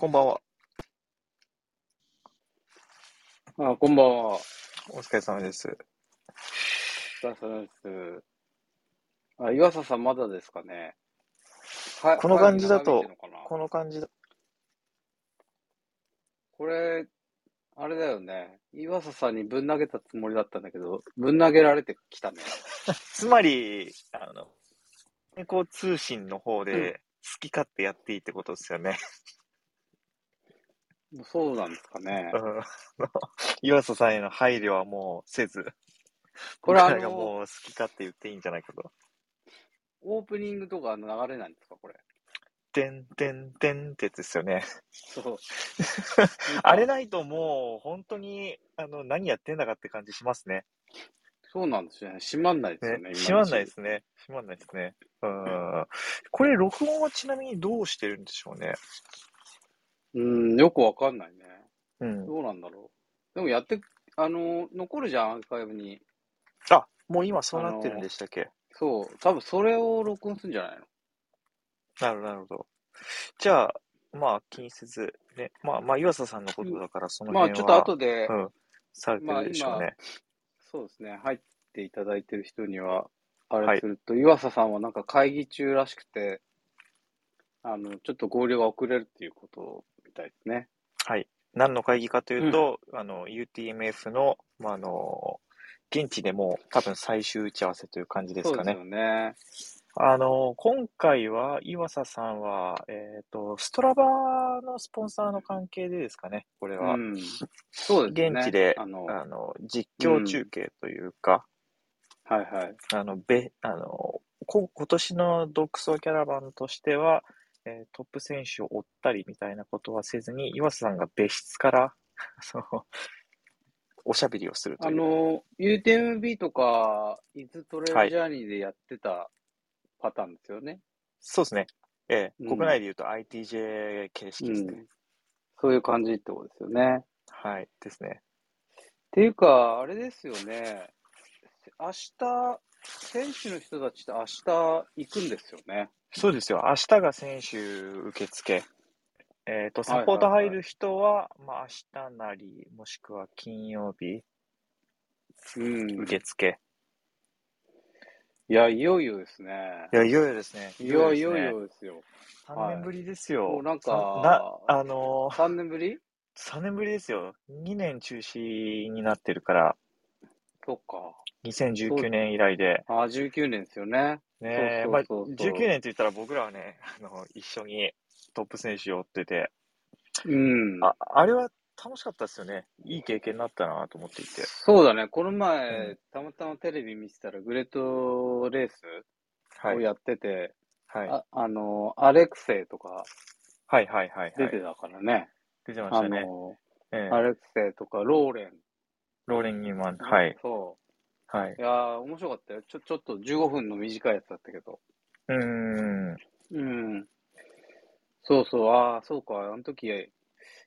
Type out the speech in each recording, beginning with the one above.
こんばんは。あ、こんばんは。お疲れ様です。お疲れ様です。あ、岩佐さんまだですかね。はこの感じだと会議長引いてんのかなこの感じだ。これ、あれだよね。岩佐さんにぶん投げたつもりだったんだけど、ぶん投げられてきたね。つまり、あの、健康通信の方うんで好き勝手やっていいってことですよね。そうなんですかねう。ん岩佐さんへの配慮はもうせず、これあ僕らがの、もう好き勝手言っていいんじゃないかと。オープニングとかの流れなんですか、これ？てんてんてんってやつですよね。そう。あれないともう本当にあの何やってんだかって感じしますね。そうなんですよね。閉まんないですよね。ね閉まんないですね。閉まんないですね。うん。これ録音はちなみにどうしてるんでしょうね。うん、よくわかんないね。うん。どうなんだろう。でもやって、あの、残るじゃん、アーカイブに。あ、もう今そうなってるんでしたっけ？そう。多分それを録音するんじゃないの？なるほど、なるほど。じゃあ、まあ気にせず、ね、まあ、まあ岩佐さんのことだからそのまあちょっ辺は、と後で、うん、されてるでしょうね。そうですね、入っていただいてる人には、あはいれすると、岩佐さんはなんか会議中らしくて、あの、ちょっと合流が遅れるっていうことみたいですね。はい。何の会議かというと、あの、UTMF の、まあ、あの、現地でも多分最終打ち合わせという感じですかね。そうですよね。あの、今回は岩佐さんは、えっ、と、ストラバのスポンサーの関係でですかね、これは。うん。そうですね。現地で、あの、あの、実況中継というか、はいはい。あの、べ、あの、こ今年の独走キャラバンとしては、えートップ選手を追ったりみたいなことはせずに、岩佐さんが別室から、その、おしゃべりをするとあいう。の、UTMB とか、伊豆トレイルジャーニーでやってたパターンですよね。そうですね。ええうん国内で言うと ITJ 形式ですね。うん。そういう感じってことですよね。はい、ですね。っていうか、あれですよね。明日、選手の人たちって明日行くんですよね。そうですよ。明日が選手受付。えっ、と、サポート入る人は、まあ明日なり、もしくは金曜日、うん。受付。いや、いよいよですね。いや、いよいよですね。いや、いよいよですよ。3年ぶりですよ。もうなんさか、な、あのー、3年ぶり？3年ぶりですよ。2年中止になってるから、そっか。2019年以来で。あ、19年ですよね。ねそうそうそうまあ、19年って言ったら僕らはね、あの、一緒にトップ選手を追ってて、うん。あ、あれは楽しかったですよね。いい経験になったなと思っていて。そうだね。この前、うんたまたまテレビ見てたら、グレートレースはい。をやってて、はい。ああの、アレクセイとかはいはいはいはい。出てたからね。出てましあたね。の、ええアレクセイとかローレン。ローレン・ニューマン。はい。そはい。う。いやー、面白かったよ。ちょ、ちょっと15分の短いやつだったけど。うーん。うん。そうそう、ああ、そうか、あの時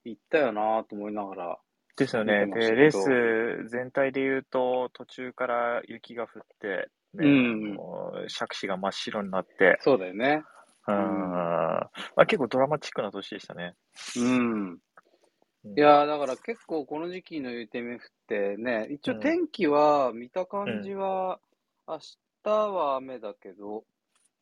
行ったよなーと思いながら。ですよね。で、レース全体で言うと、途中から雪が降って、ねうんもう杓子が真っ白になって、そうだよね。うん。まあ、結構ドラマチックな年でしたね。うん。うんいやー、だから結構この時期の UTMF ってね、一応うん天気は見た感じは、明日は雨だけど、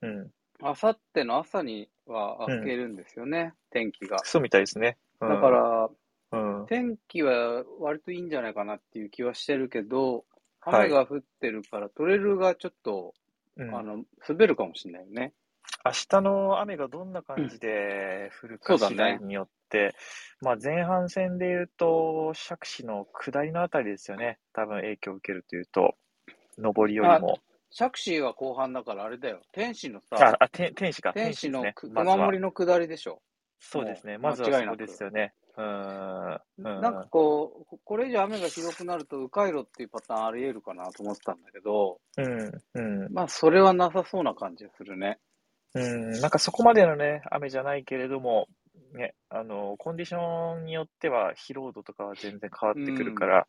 うん。明後日の朝には明けるんですよね、天気が。そうみたいですね。うんだから、うん。天気は割といいんじゃないかなっていう気はしてるけど、はい雨が降ってるから、トレイルがちょっと、うんあの、滑るかもしれないよね。明日の雨がどんな感じで降るか次第によって、まあ前半戦で言うと、杓子の下りのあたりですよね。多分影響を受けるというと、上りよりも。シャクシーは後半だからあれだよ。天使のあさ、、あ、天天使か。天使のね。まずは熊森の下りでしょ。そうですね。まずはそこですよね。うんなんかこう、これ以上雨がひどくなると、迂回路っていうパターンあり得るかなと思ってたんだけど、うん、うん。まあ、それはなさそうな感じがするね。うん、なんかそこまでのね、雨じゃないけれども、ね、あの、コンディションによっては疲労度とかは全然変わってくるから、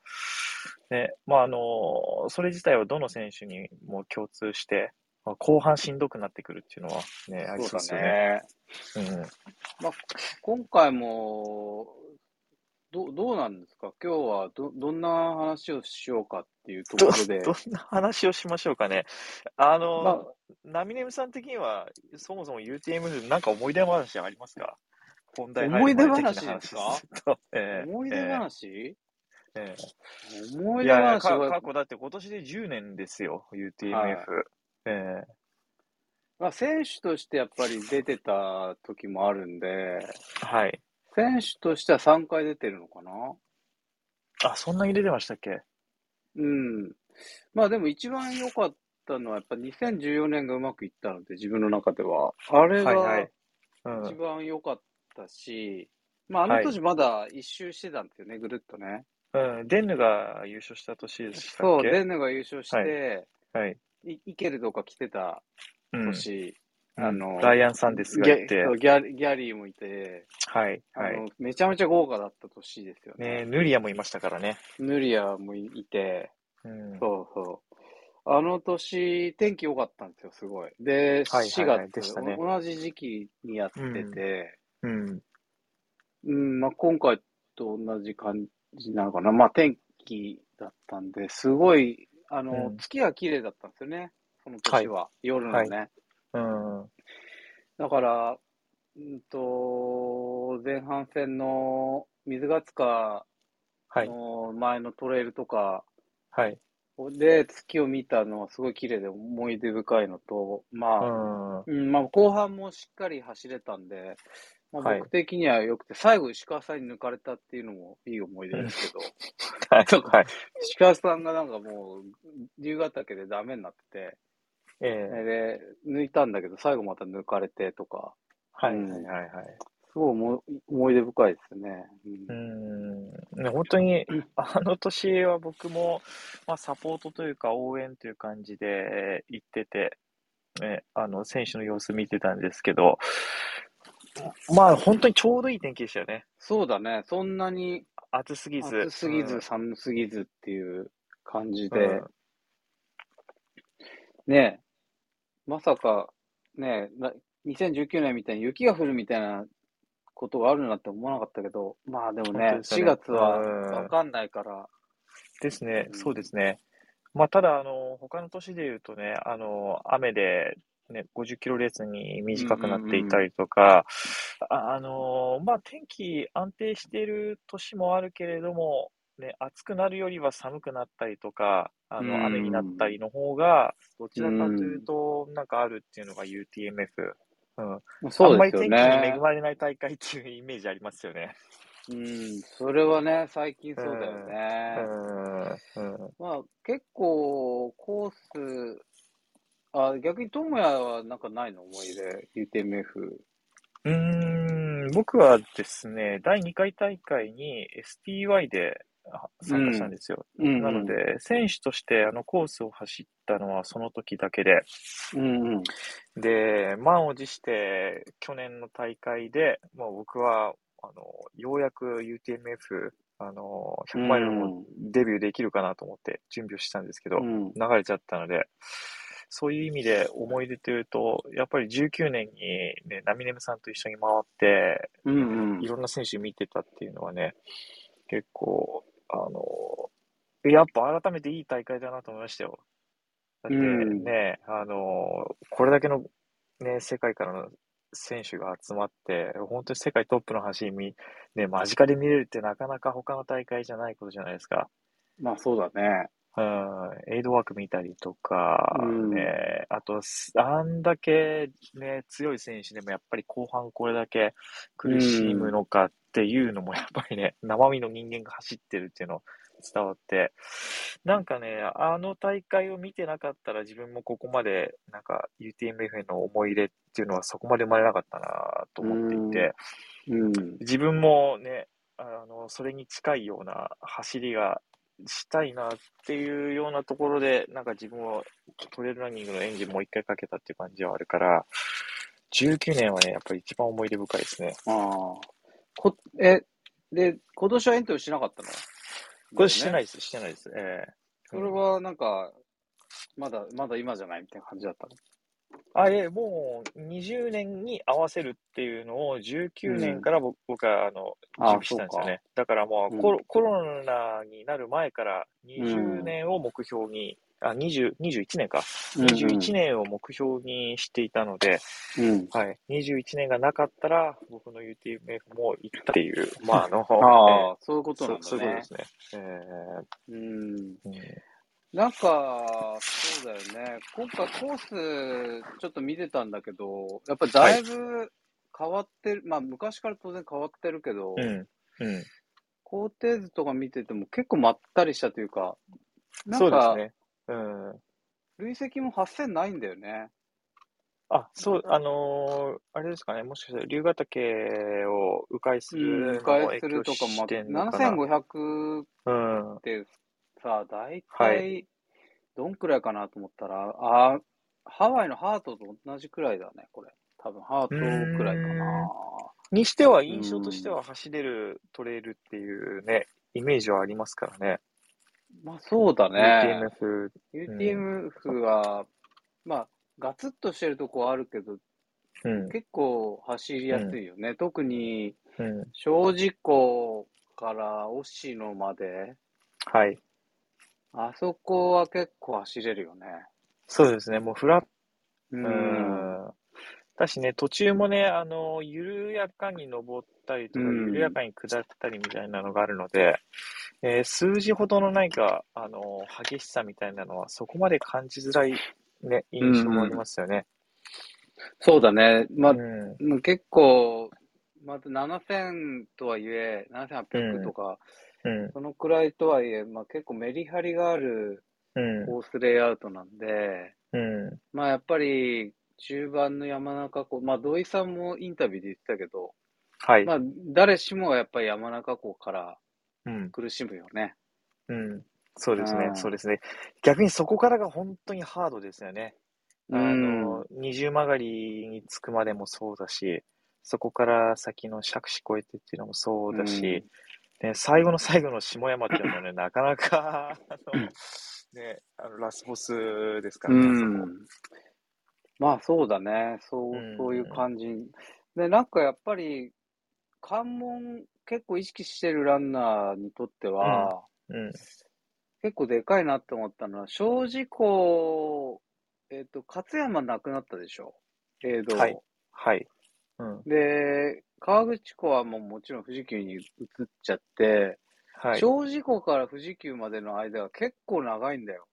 ね、まああの、それ自体はどの選手にも共通して、まあ後半しんどくなってくるっていうのはね、ありそうですよね。ね。まあ、今回も、どどうなんですか？今日はどどんな話をしようかっていうところで。どんな話をしましょうかね。あの、まあ。ナミネムさん的には、そもそも UTM なんか思い出話ありますか？本題思い出話ですか？ええ思い出話、ええ。思い出話はか過去だって今年で10年ですよ、UTMF。はい。ええ。まあ、選手としてやっぱり出てた時もあるんで、はい。選手としては3回出てるのかな？あ、そんなに出てましたっけ？うん。まあでも一番良かったのはやっぱ2014年がうまくいったので、自分の中では。あれがはいはい。う一ん。番良かったし、まああのはい年まだ一周してたんですよね、ぐるっとね。うん。デンヌが優勝した年でしたそう、デンヌが優勝して、はい。いイケルとか来てたうん。年、うんあのライアン・サンデスがいてギャギャギャリーもいて、はい。あの、はい。めちゃめちゃ豪華だった年ですよね。ねヌリアもいましたからね。ヌリアもいて、うん。そうそう。あの年、天気良かったんですよ、すごい。で、はい4はいはい月、でしたねお同じ時期にやってて、うん。うん、まあ、今回と同じ感じなのかな。まあ、天気だったんで、すごい、あの、うん月が綺麗だったんですよね、その年は。夜のね。うん。だから、うんと、前半戦の水ヶ塚はい。の前のトレイルとか、はい。で、月を見たのはすごい綺麗で思い出深いのと、まうあ、ん。うん、まあ、後半もしっかり走れたんで、まあ、はい僕的には良くて、最後石川さんに抜かれたっていうのもいい思い出ですけど、はい。はい。石川さんがなんかもう、竜ヶ岳でダメになってて、ええで、抜いたんだけど、最後また抜かれてとか、はい。うんはい。はい。すごい思い思い出深いですね。ううんん。ね本当に、あの年は僕も、まあ、サポートというか応援という感じで行ってて、ね、あの、選手の様子見てたんですけど、まあ、本当にちょうどいい天気でしたよね。そうだね、そんなに暑すぎず。暑すぎずうん寒すぎずっていう感じうで、んねえ、まさか、ねえ、な2019年みたいに雪が降るみたいなことがあるなんて思わなかったけど、まあでも本当ね、4ですよね。月はうん。わかんないから、ですね、うん。そうですね。まあ、ただ、あの、他の年で言うとね、あの、雨で、ね、50キロレースに短くなっていたりとか、ああの、まあ、天気安定している年もあるけれども、ね、暑くなるよりは寒くなったりとか、あうんの、雨になったりの方が、どちらかというと、なんかあるっていうのが UTMF。うん。そうあんまり天気ですよね。に恵まれない大会っていうイメージありますよね。うん、それはね、最近そうだようね。ん。うん。まあ結構コース、あ、逆に智也はなんかないの思い出、UTMF。うーん、僕はですね、第2回大会に STY であ参加したんですよ。うん、なの、で、選手としてあのコースを走ったのはその時だけで、うんうん。で、満を持して去年の大会で、もう僕は、あの、ようやく UTMF、あの、100マイルもデビューできるかなと思って準備をしたんですけど、うん、流れちゃったので、そういう意味で思い出というと、やっぱり19年にね、ナミネムさんと一緒に回って、うんうん。いろんな選手見てたっていうのはね、結構、あの、やっぱ改めていい大会だなと思いましたよ。だってうんね、あの、これだけのね、世界からの選手が集まって、本当に世界トップの走り見、ね、間近で見れるってなかなか他の大会じゃないことじゃないですか。まあそうだね。うん、エイドワーク見たりとか、うんね、あと、すあんだけね、強い選手でもやっぱり後半これだけ苦しむのかっていうのも やっぱりね、生身の人間が走ってるっていうの伝わって、なんかね、あの大会を見てなかったら自分もここまでなんか UTMF への思い入れっていうのはそこまで生まれなかったなと思っていて、うん。自分もね、あの、それに近いような走りがしたいなっていうようなところで、なんか自分はトレイルランニングのエンジンもう一回かけたっていう感じはあるから、19年はね、やっぱり一番思い出深いですね。ああ。こ、え、で、今年はエントリーしなかったの？これしてないいです、してないです。ええそれはなんか、まだ、まだ今じゃないみたいな感じだったの？あ、え、もう20年に合わせるっていうのを19年から僕,、僕はあの準あ備したんですよね。だからもううんコロ,、コロナになる前から20年を目標に、あ、20、21年か。21年を目標にしていたので、うん。はい。21年がなかったら、僕の UTMF も行ったっていう、まあ、あの、ああ、そういうことえーなんだねそういうことで。すね。えうん。ーうんなんか、そうだよね。今回コースちょっと見てたんだけど、やっぱりだいぶ変わってる。まあ昔から当然変わってるけど、うん。うん。工程図とか見てても結構まったりしたというか、なそんか、うですね。うん。累積も8000ないんだよね。あ、そう、あのーあれですかね。もしかしたら、龍ヶ岳を迂回すうん、るの迂も回するとかも、影響してんのかな。7500っうん。てさ、大は体、どんくらいかなと思ったら、あハワイのハートと同じくらいだね、これ。多分、ハートくらいかな。にしては、印象としては走れるトレイルっていうね、イメージはありますからね。まあ、そうだね。UTMF。UTMF は、まあ、ガツッとしてるとこはあるけど、うん。結構走りやすいよね。特に、うん。小事故から押野まで、はい。あそこは結構走れるよね。そうですね。もうフラッう。うんん。だしね、途中もね、あの、緩やかに登ったりとか、うん緩やかに下ったりみたいなのがあるので、えー数字ほどの何か、あの、激しさみたいなのは、そこまで感じづらい、ね、印象がありますよね。そうだね。まあう、ん。もう結構、まず7000とはいえ、7800とか、うん。そのくらいとはいえ、まあ結構メリハリがあるうん。コースレイアウトなんで、うん。まあやっぱり中盤の山中湖、まあ土井さんもインタビューで言ってたけど、はい。まあ誰しもがやっぱり山中湖からうん。苦しむよね。うん。そうですねう。んそうですね。逆にそこからが本当にハードですよね。あの、二重曲がりにつくまでもそうだし、そこから先の杓子越えてっていうのもそうだし、ね、最後の最後の下山っていうのはね、なかなか、あの、ね、あのラスボスですかうらね、あそこん。まあそうだね。そううん、そういう感じ。で、なんかやっぱり、関門結構意識してるランナーにとっては、うん。結構でかいなって思ったのは、正直えっ、と、勝山なくなったでしょ？映像。はいはい。うん。で、川口湖はもうもちろん富士急に移っちゃって、はい。正直湖から富士急までの間が結構長いんだよ。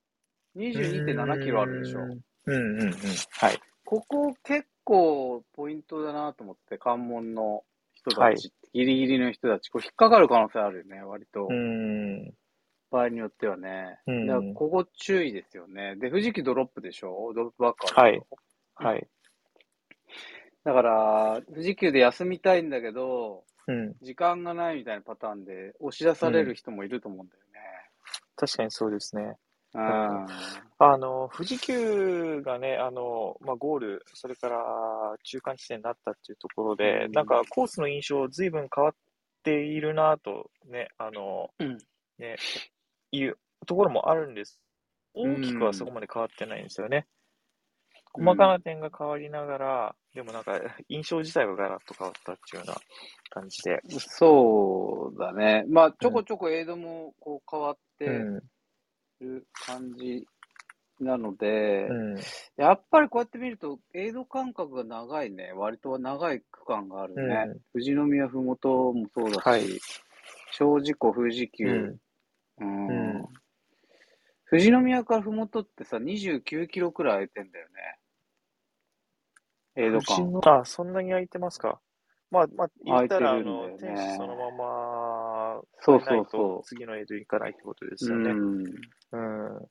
22.7キロあるでしょ。うんうんうん。はい。ここ結構ポイントだなと思って、関門の人たち、はいギリギリの人たち、こう引っかかる可能性あるよね、割と。うん。場合によってはね。うんだからここ注意ですよね。で、富士急ドロップでしょ？ドロップバックあるでしょ？はい。だから、富士急で休みたいんだけど、うん。時間がないみたいなパターンで押し出される人もいると思うんだよ確かにそうですね。あの、富士急がね、あの、まあ、ゴール、それから中間地点になったっていうところで、うんなんかコースの印象、ずいぶん変わっているなと、ね、あの、うんね、いうところもあるんです。うん大きくはそこまで変わってないんですよね。うん細かな点が変わりながら、でもなんか印象自体はガラッと変わったっていうような感じで。そうだね。まあ、ちょこちょこエイドもこう変わってうん。る感じなので、うん。やっぱりこうやって見ると、エイド間隔が長いね。割と長い区間があるね。うん富士宮ふもともそうだし、はい正直湖、富士急、うん。うんうん富士宮からふもとってさ、29キロくらい空いてんだよね。エイド富士間。のあ、そんなに空いてますか？まあ、まあ、言ったら、あの天使そのまま、そうそうそ次のエイド行かないってことですう。よね。うん。うん。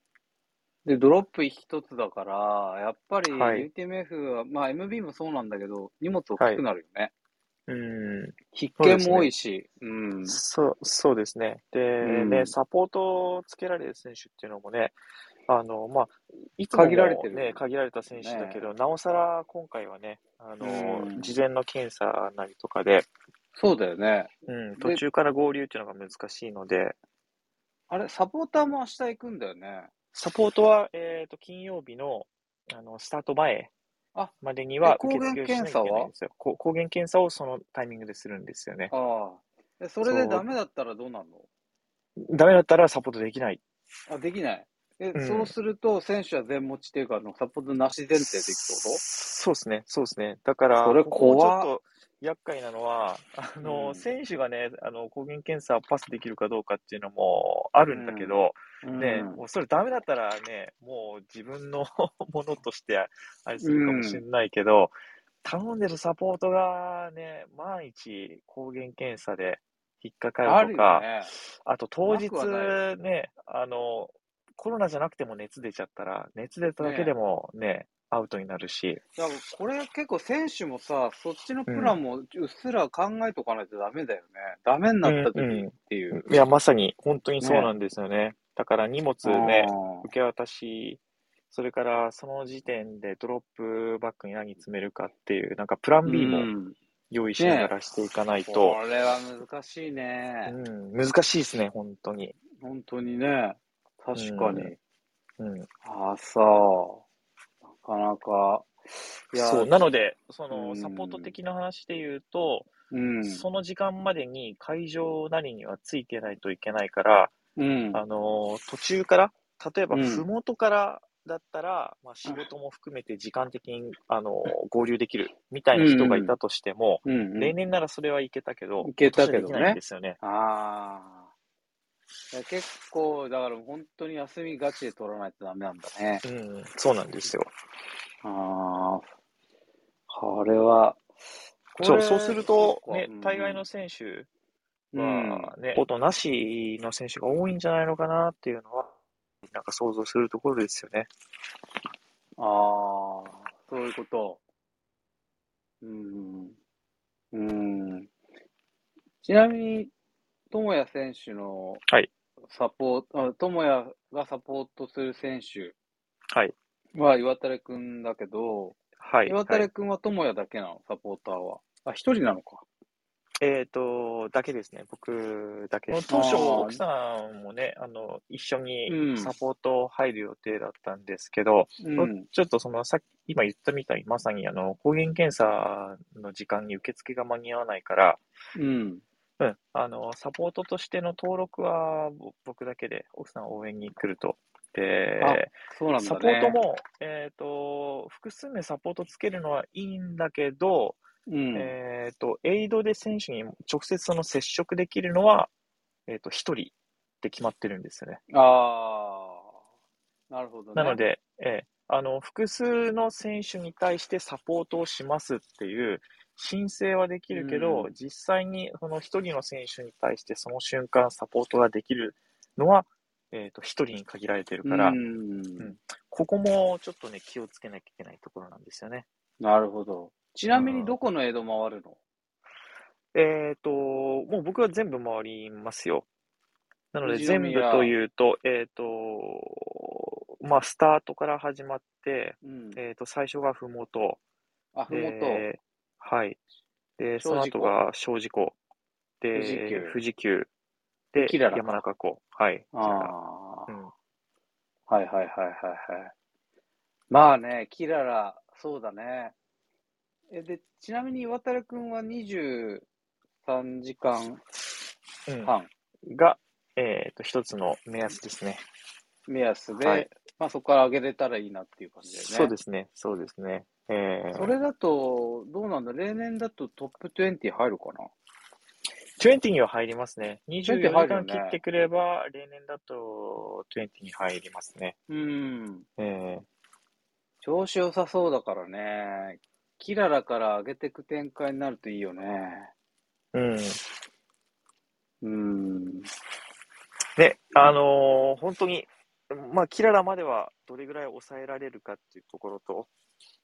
で、ドロップ一つだから、やっぱりはい UTMF は、まあ MB もそうなんだけど、荷物大きくなるよね。うん。必見も多いし、うん。そう、そうですね。で、うんね、サポートをつけられる選手っていうのもね、あの、まあ、いつもも限られてるね、限られた選手だけど、なおさら今回はね、あの、うん事前の検査なりとかで、そうだよね。うん、途中から合流っていうのが難しいので、あれ、サポーターも明日行くんだよね。サポートは、えっと、金曜日の、あの、スタート前あまでには受付をしなきゃいけないんですよ。こ抗原検査をそのタイミングでするんですよね。ああ。えそれでダメだったらどうなるの？ダメだったらサポートできない。あ、できない。え、うん。そうすると、選手は全持ちっていうか、あのサポートなし前提でいくってこそうですね、そうですね。だから、それここ怖っちょっと厄介なのは、あの、うん。選手がね、あの、抗原検査パスできるかどうかっていうのもあるんだけど、とね、うん。もうそれダメだったらね、もう自分の ものとしてあれするかもしれないけど、頼んでるサポートがね、万一抗原検査で引っかかあるとか、ね。あと当日ね、あの、コロナじゃなくても熱出ちゃったら、熱出ただけでもね、アウトになるし、だからこれ結構選手もさ、そっちのプランもうっすら考えとかないとダメだよね。ダメになった時うんうんっていう。いや、まさに本当にそうなんですよね。だから荷物ね、受け渡し、それからその時点でドロップバッグに何詰めるかっていう、なんかプラン B もうん用意しながらしていかないと、これは難しいね。うん、難しいですね、本当に。本当にね。確かに。うん、ああ、そう。なかなか。いや、そう、なので、そうんのサポート的な話で言うと、うん。その時間までに会場なりにはついてないといけないから、うん。あの途中から、例えば、うんふもとからだったら、まあ、仕事も含めて時間的に、あの合流できるみたいな人がいたとしても、うんうん例年ならそれはいけたけど、いけたけどねですよね。ああ。結構、だから本当に休みガチで取らないとダメなんだね。うん、そうなんですよ。ああ。これは。そう、そうすると、ね、大概の選手うん、はね、ことなしの選手が多いんじゃないのかなっていうのは、なんか想像するところですよね。ああ、そういうこと。うん。うん。ちなみに、智也選手のはいサポート、あ智也がサポートする選手はい。は岩垂くんだけど、はい。岩はい垂くんは智也だけなの、サポーターは。あ、一人なのか。えっ、と、だけですね。僕だけです。当初、奥さんもね、あの、一緒うんにサポート入る予定だったんですけど、うん。ちょっとその、さっき、今言ったみたいに、まさにあの、抗原検査の時間に受付が間に合わないから、うん。うん、あの、サポートとしての登録はぼ僕だけで、奥さん応援に来ると。で、ね。サポートも、えっ、と、複数名サポートつけるのはいいんだけど、うん。えっ、と、エイドで選手に直接その接触できるのは、えっ、と、一人って決まってるんですよね。ああ、なるほどね。なの、で、えーあの、複数の選手に対してサポートをしますっていう申請はできるけど、うん実際にその一人の選手に対してその瞬間サポートができるのは、えっ、と、一人に限られてるから、うん。ここもちょっとね、気をつけなきゃいけないところなんですよね。なるほど。ちなみにどこの江戸回るの？えっ、と、もう僕は全部回りますよ。なので、全部宮というと、えっ、と、まあ、スタートから始まって、うん。えっ、と、最初がふもと、あ、ふもと。で、はい。で、その後が小路湖。で、富士急富士急。で、キララか山中湖。はい。ああ、うん。はいはいはいはいはい。まあね、キララ、そうだね。え、で、ちなみに岩垂くんは23時間うん半が、えっ、と、一つの目安ですね。目安で、はいまあそこから上げれたらいいなっていう感じだよね。そうですね。そうですね。えー、それだと、なんだ例年だとトップ20入るかな？20には入りますね。24 20時間切ってくれば、例年だと20に入りますね。うん。え調子良さそうだからね。キララから上げていく展開になるといいよね。ー、うん。うん。ね、あのー本当に、まあ、キララまではどれぐらい抑えられるかっていうところと、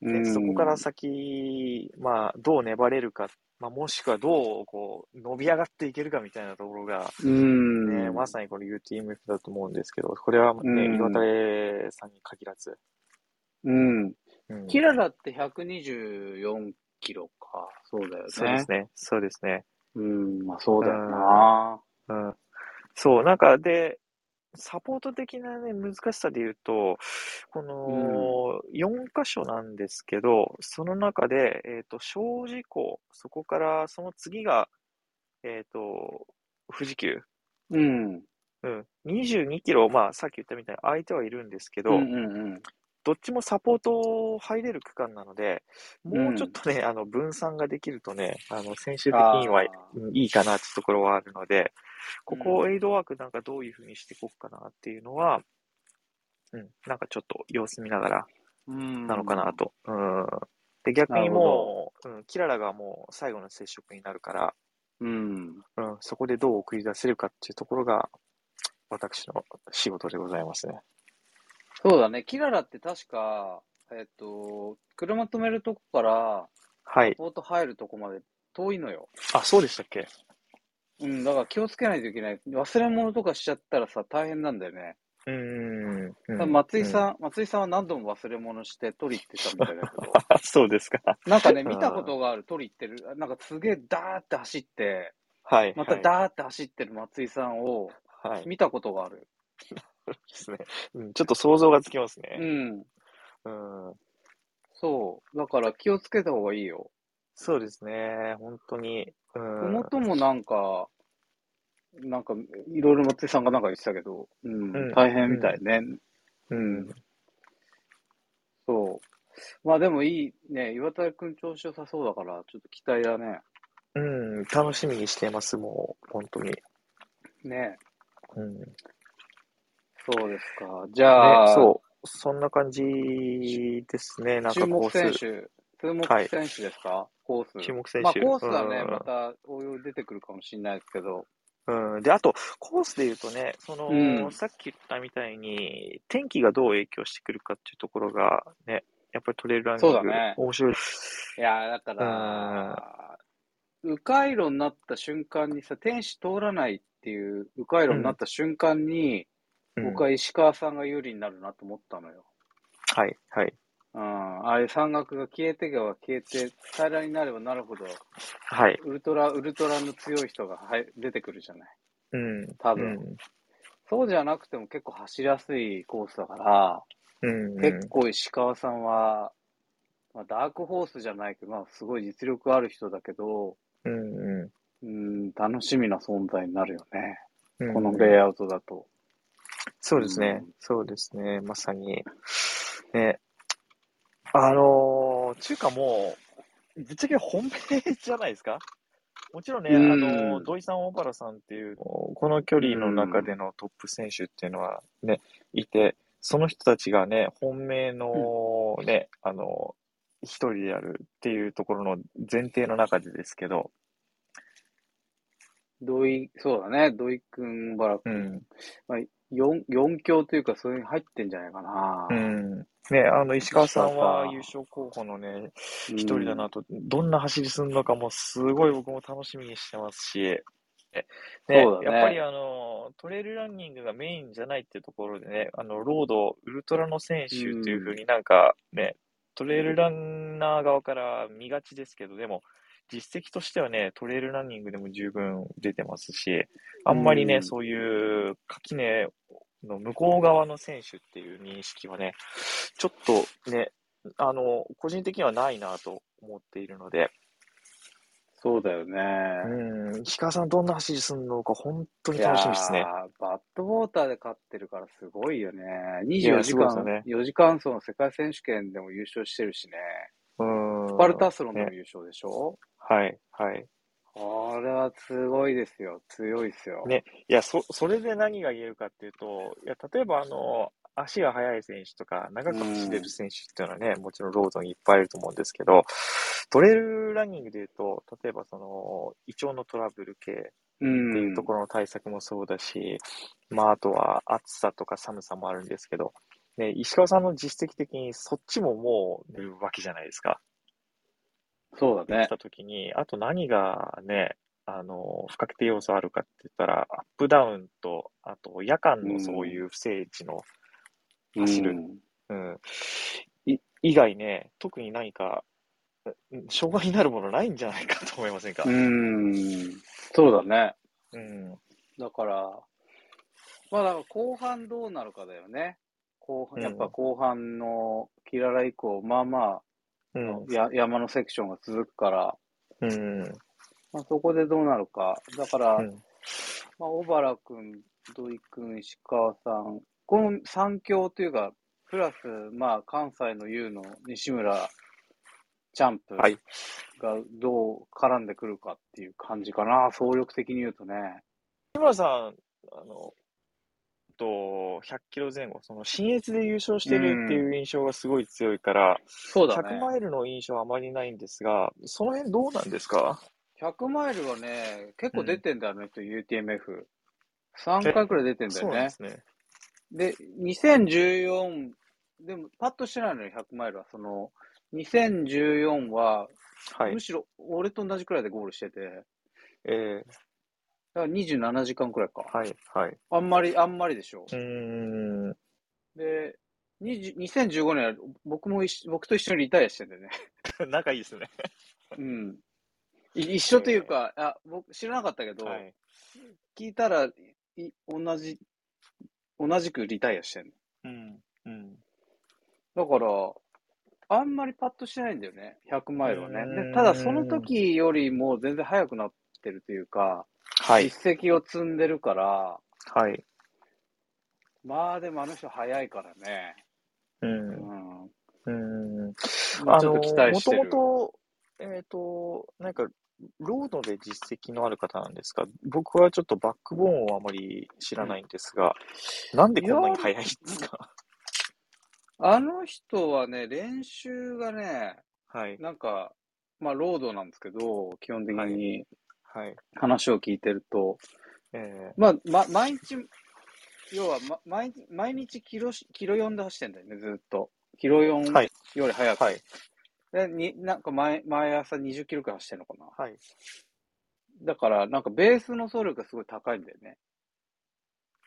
うんでそこから先、まあ、どう粘れるか、まあ、もしくはどうこう伸び上がっていけるかみたいなところが、うん。ねまさにこの UTMF だと思うんですけど、これはね、うん岩垂さんに限らず。うん。うんキララって124キロか。そうだよね。そうですね。そうですね。うん、まあそうだよな。うん。そう、なんかで、サポート的なね、難しさで言うと、この4箇所なんですけど、その中で、えっ、と、小事故、そこからその次が、えっ、と、富士急。うん。うん。22キロ、まあ、さっき言ったみたいに相手はいるんですけど、うんうんうん。どっちもサポート入れる区間なので、もうちょっとね、あの、分散ができるとね、あの、選手的にはいいかなってところはあるので、ここうエイドワークなんかどういうふうにしていこうかなっていうのは、うん、なんかちょっと様子見ながらうん。なのかなと。うん。で、逆にもう、うん、キララがもう最後の接触になるから、うん。うん、そこでどう送り出せるかっていうところが、私の仕事でございますね。そうだね。キララって確か、えっと、車止めるとこから、はい。ポート入るとこまで遠いのよ。あ、そうでしたっけ？うん、だから気をつけないといけない。忘れ物とかしちゃったらさ、大変なんだよね。うーん。松井さん、松井さんは何度も忘れ物して取り行ってたみたいだけど、あ そうですか。なんかね、うん見たことがある取り行ってる、なんかすげえダーって走って、はい。またダーって走ってる松井さんをはい。はい。見たことがある。ですね。うん、ちょっと想像がつきますうね。ん。うん。そう。だから気をつけた方がいいよ。そうですね。本当に。うん。ふもともなんか、なんか、いろいろ松井さんがなんか言ってたけど、うん、うん大変みたいね。うん。そう。まあでもいいね。岩田君調子良さそうだから、ちょっと期待だね。うん。楽しみにしています、もう。本当に。ねうん。ね、そうですか。じゃあ、そう。そんな感じですね。なん注かコ目選ース。手、注目はい選手ですか、コース。注目選手まあコースはね、うんまた応用出てくるかもしれないですけど、うん。で、あと、コースで言うとね、その、うんさっき言ったみたいに、天気がどう影響してくるかっていうところが、ね、やっぱりトレイルランニング、そうだね面白い。いやー、だから、迂回路になった瞬間にさ、天使通らないっていう迂回路になった瞬間に、うん僕は石川さんが有利になるなと思ったのよ。はい、はい。うん、あれ山岳が消えてが消えて、平らになればなるほど、はい。ウルトラ、ウルトラの強い人がはい出てくるじゃない。うん。多分そうじゃなくても結構走りやすいコースだから、うん。うん。結構石川さんは、まあ、ダークホースじゃないけど、まあ、すごい実力ある人だけど、うん。ううん、楽しみな存在になるよね。ん。このレイアウトだと。そうですねうん。そうですね。まさに。ね。あのー、中華もう、ぶっちゃけ本命じゃないですか？もちろんね、うんあのー、土井さん、小原さんっていう、この距離の中でのトップ選手っていうのはね、いて、その人たちがね、本命のね、あのー、一人であるっていうところの前提の中でですけど、土井、そうだね、土井くん、バラう君、ん。まあ、4、四強というか、そういうのに入ってんじゃないかな。うん。ね、あの、石川さんは優勝候補のね、うん。一人だなと、どんな走りするのかもすごい僕も楽しみにしてますし、ねそうだね。やっぱりあの、トレイルランニングがメインじゃないっていうところでね、あの、ロード、ウルトラの選手っていうふうになんかね、トレイルランナー側から見がちですけど、でも、実績としてはね、トレイルランニングでも十分出てますし、あんまりね、うんそういう垣根の向こう側の選手っていう認識はね、ちょっとね、あの、個人的にはないなと思っているので、そうだよね。うん、石川さんどんな走りするのか本当に楽しみですね。ーバッドウォーターで勝ってるからすごいよね。や24時間、ね4時間走の世界選手権でも優勝してるしね。うん。スパルタスロンでもね優勝でしょ、はい、はい。これはすごいですよ。強いですよ。ねいや、そ、それで何が言えるかっていうと、いや、例えばあの、足が速い選手とか、長く走れる選手っていうのはね、もちろんロードにいっぱいいると思うんですけど、トレイルランニングで言うと、例えばその、胃腸のトラブル系うってん。いうところの対策もそうだし、まあ、あとは暑さとか寒さもあるんですけど、ね、石川さんの実績的にそっちももう出るわけじゃないですか。そうだね来。た時に、あと何がね、あの、不確定要素あるかって言ったら、アップダウンと、あと夜間のそういう不整地の、走るうんうん、い以外ね、特に何か、うん障害になるものないんじゃないかと思いませんか？う。ん。そうだね。うん。だから、まあだから後半どうなるかだよね。後半、うんやっぱ後半のキララ以降、まあまあ、うん。や山のセクションが続くから、うん。まあ、そこでどうなるか。だから、うんまあ、小原くん、土井くん、石川さん、この三強というか、プラス、まあ、関西の U の西村チャンプはいがどう絡んでくるかっていう感じかな、総力的に言うとね。日村さん、あの、と、100キロ前後、その、新越で優勝してるっていう印象がすごい強いから、100そうだね。マイルの印象はあまりないんですが、その辺どうなんですか？100マイルはね、結構出てんだよね、と UTMF。3回くらい出てんだよねで。すね。で、2014、でも、パッとしてないのよ、100マイルは。その、2014は、はいむ。しろ俺と同じくらいでゴールしてて、だかえら27時間くらいか。ー、はい、はい。あんまり、あんまりでしょう。ーん。で、20 2015年は僕も一緒僕と一緒にリタイアしてんだよね。仲いいですね。うん。い一緒というか、あ、僕知らなかったけど、はい。聞いたらい、同じ、同じくリタイアしてんの。うん。うん。だから、あんまりパッとしてないんだよね、100マイルはね。ただ、その時よりも全然速くなってるというか、はい。実績を積んでるから、はい。まあでもあの人速いからね。う。うんん。うん。まあちょっと期待してる。もともと、えっ、と、なんか、ロードで実績のある方なんですか？僕はちょっとバックボーンをあまり知らないんですが、なんでこんなに速いんですか？あの人はね、練習がね、はい。なんか、まあ、ロードなんですけど、基本的にはい。話を聞いてると、えまあ、ま、毎日、要は、ま、毎日、毎日キロし、キロ4で走ってんだよね、ずっと。キロ4はいより速く。ーはい。でになんか毎、毎朝20キロくらい走ってんのかな。はい。だから、なんかベースの走力がすごい高いんだよね。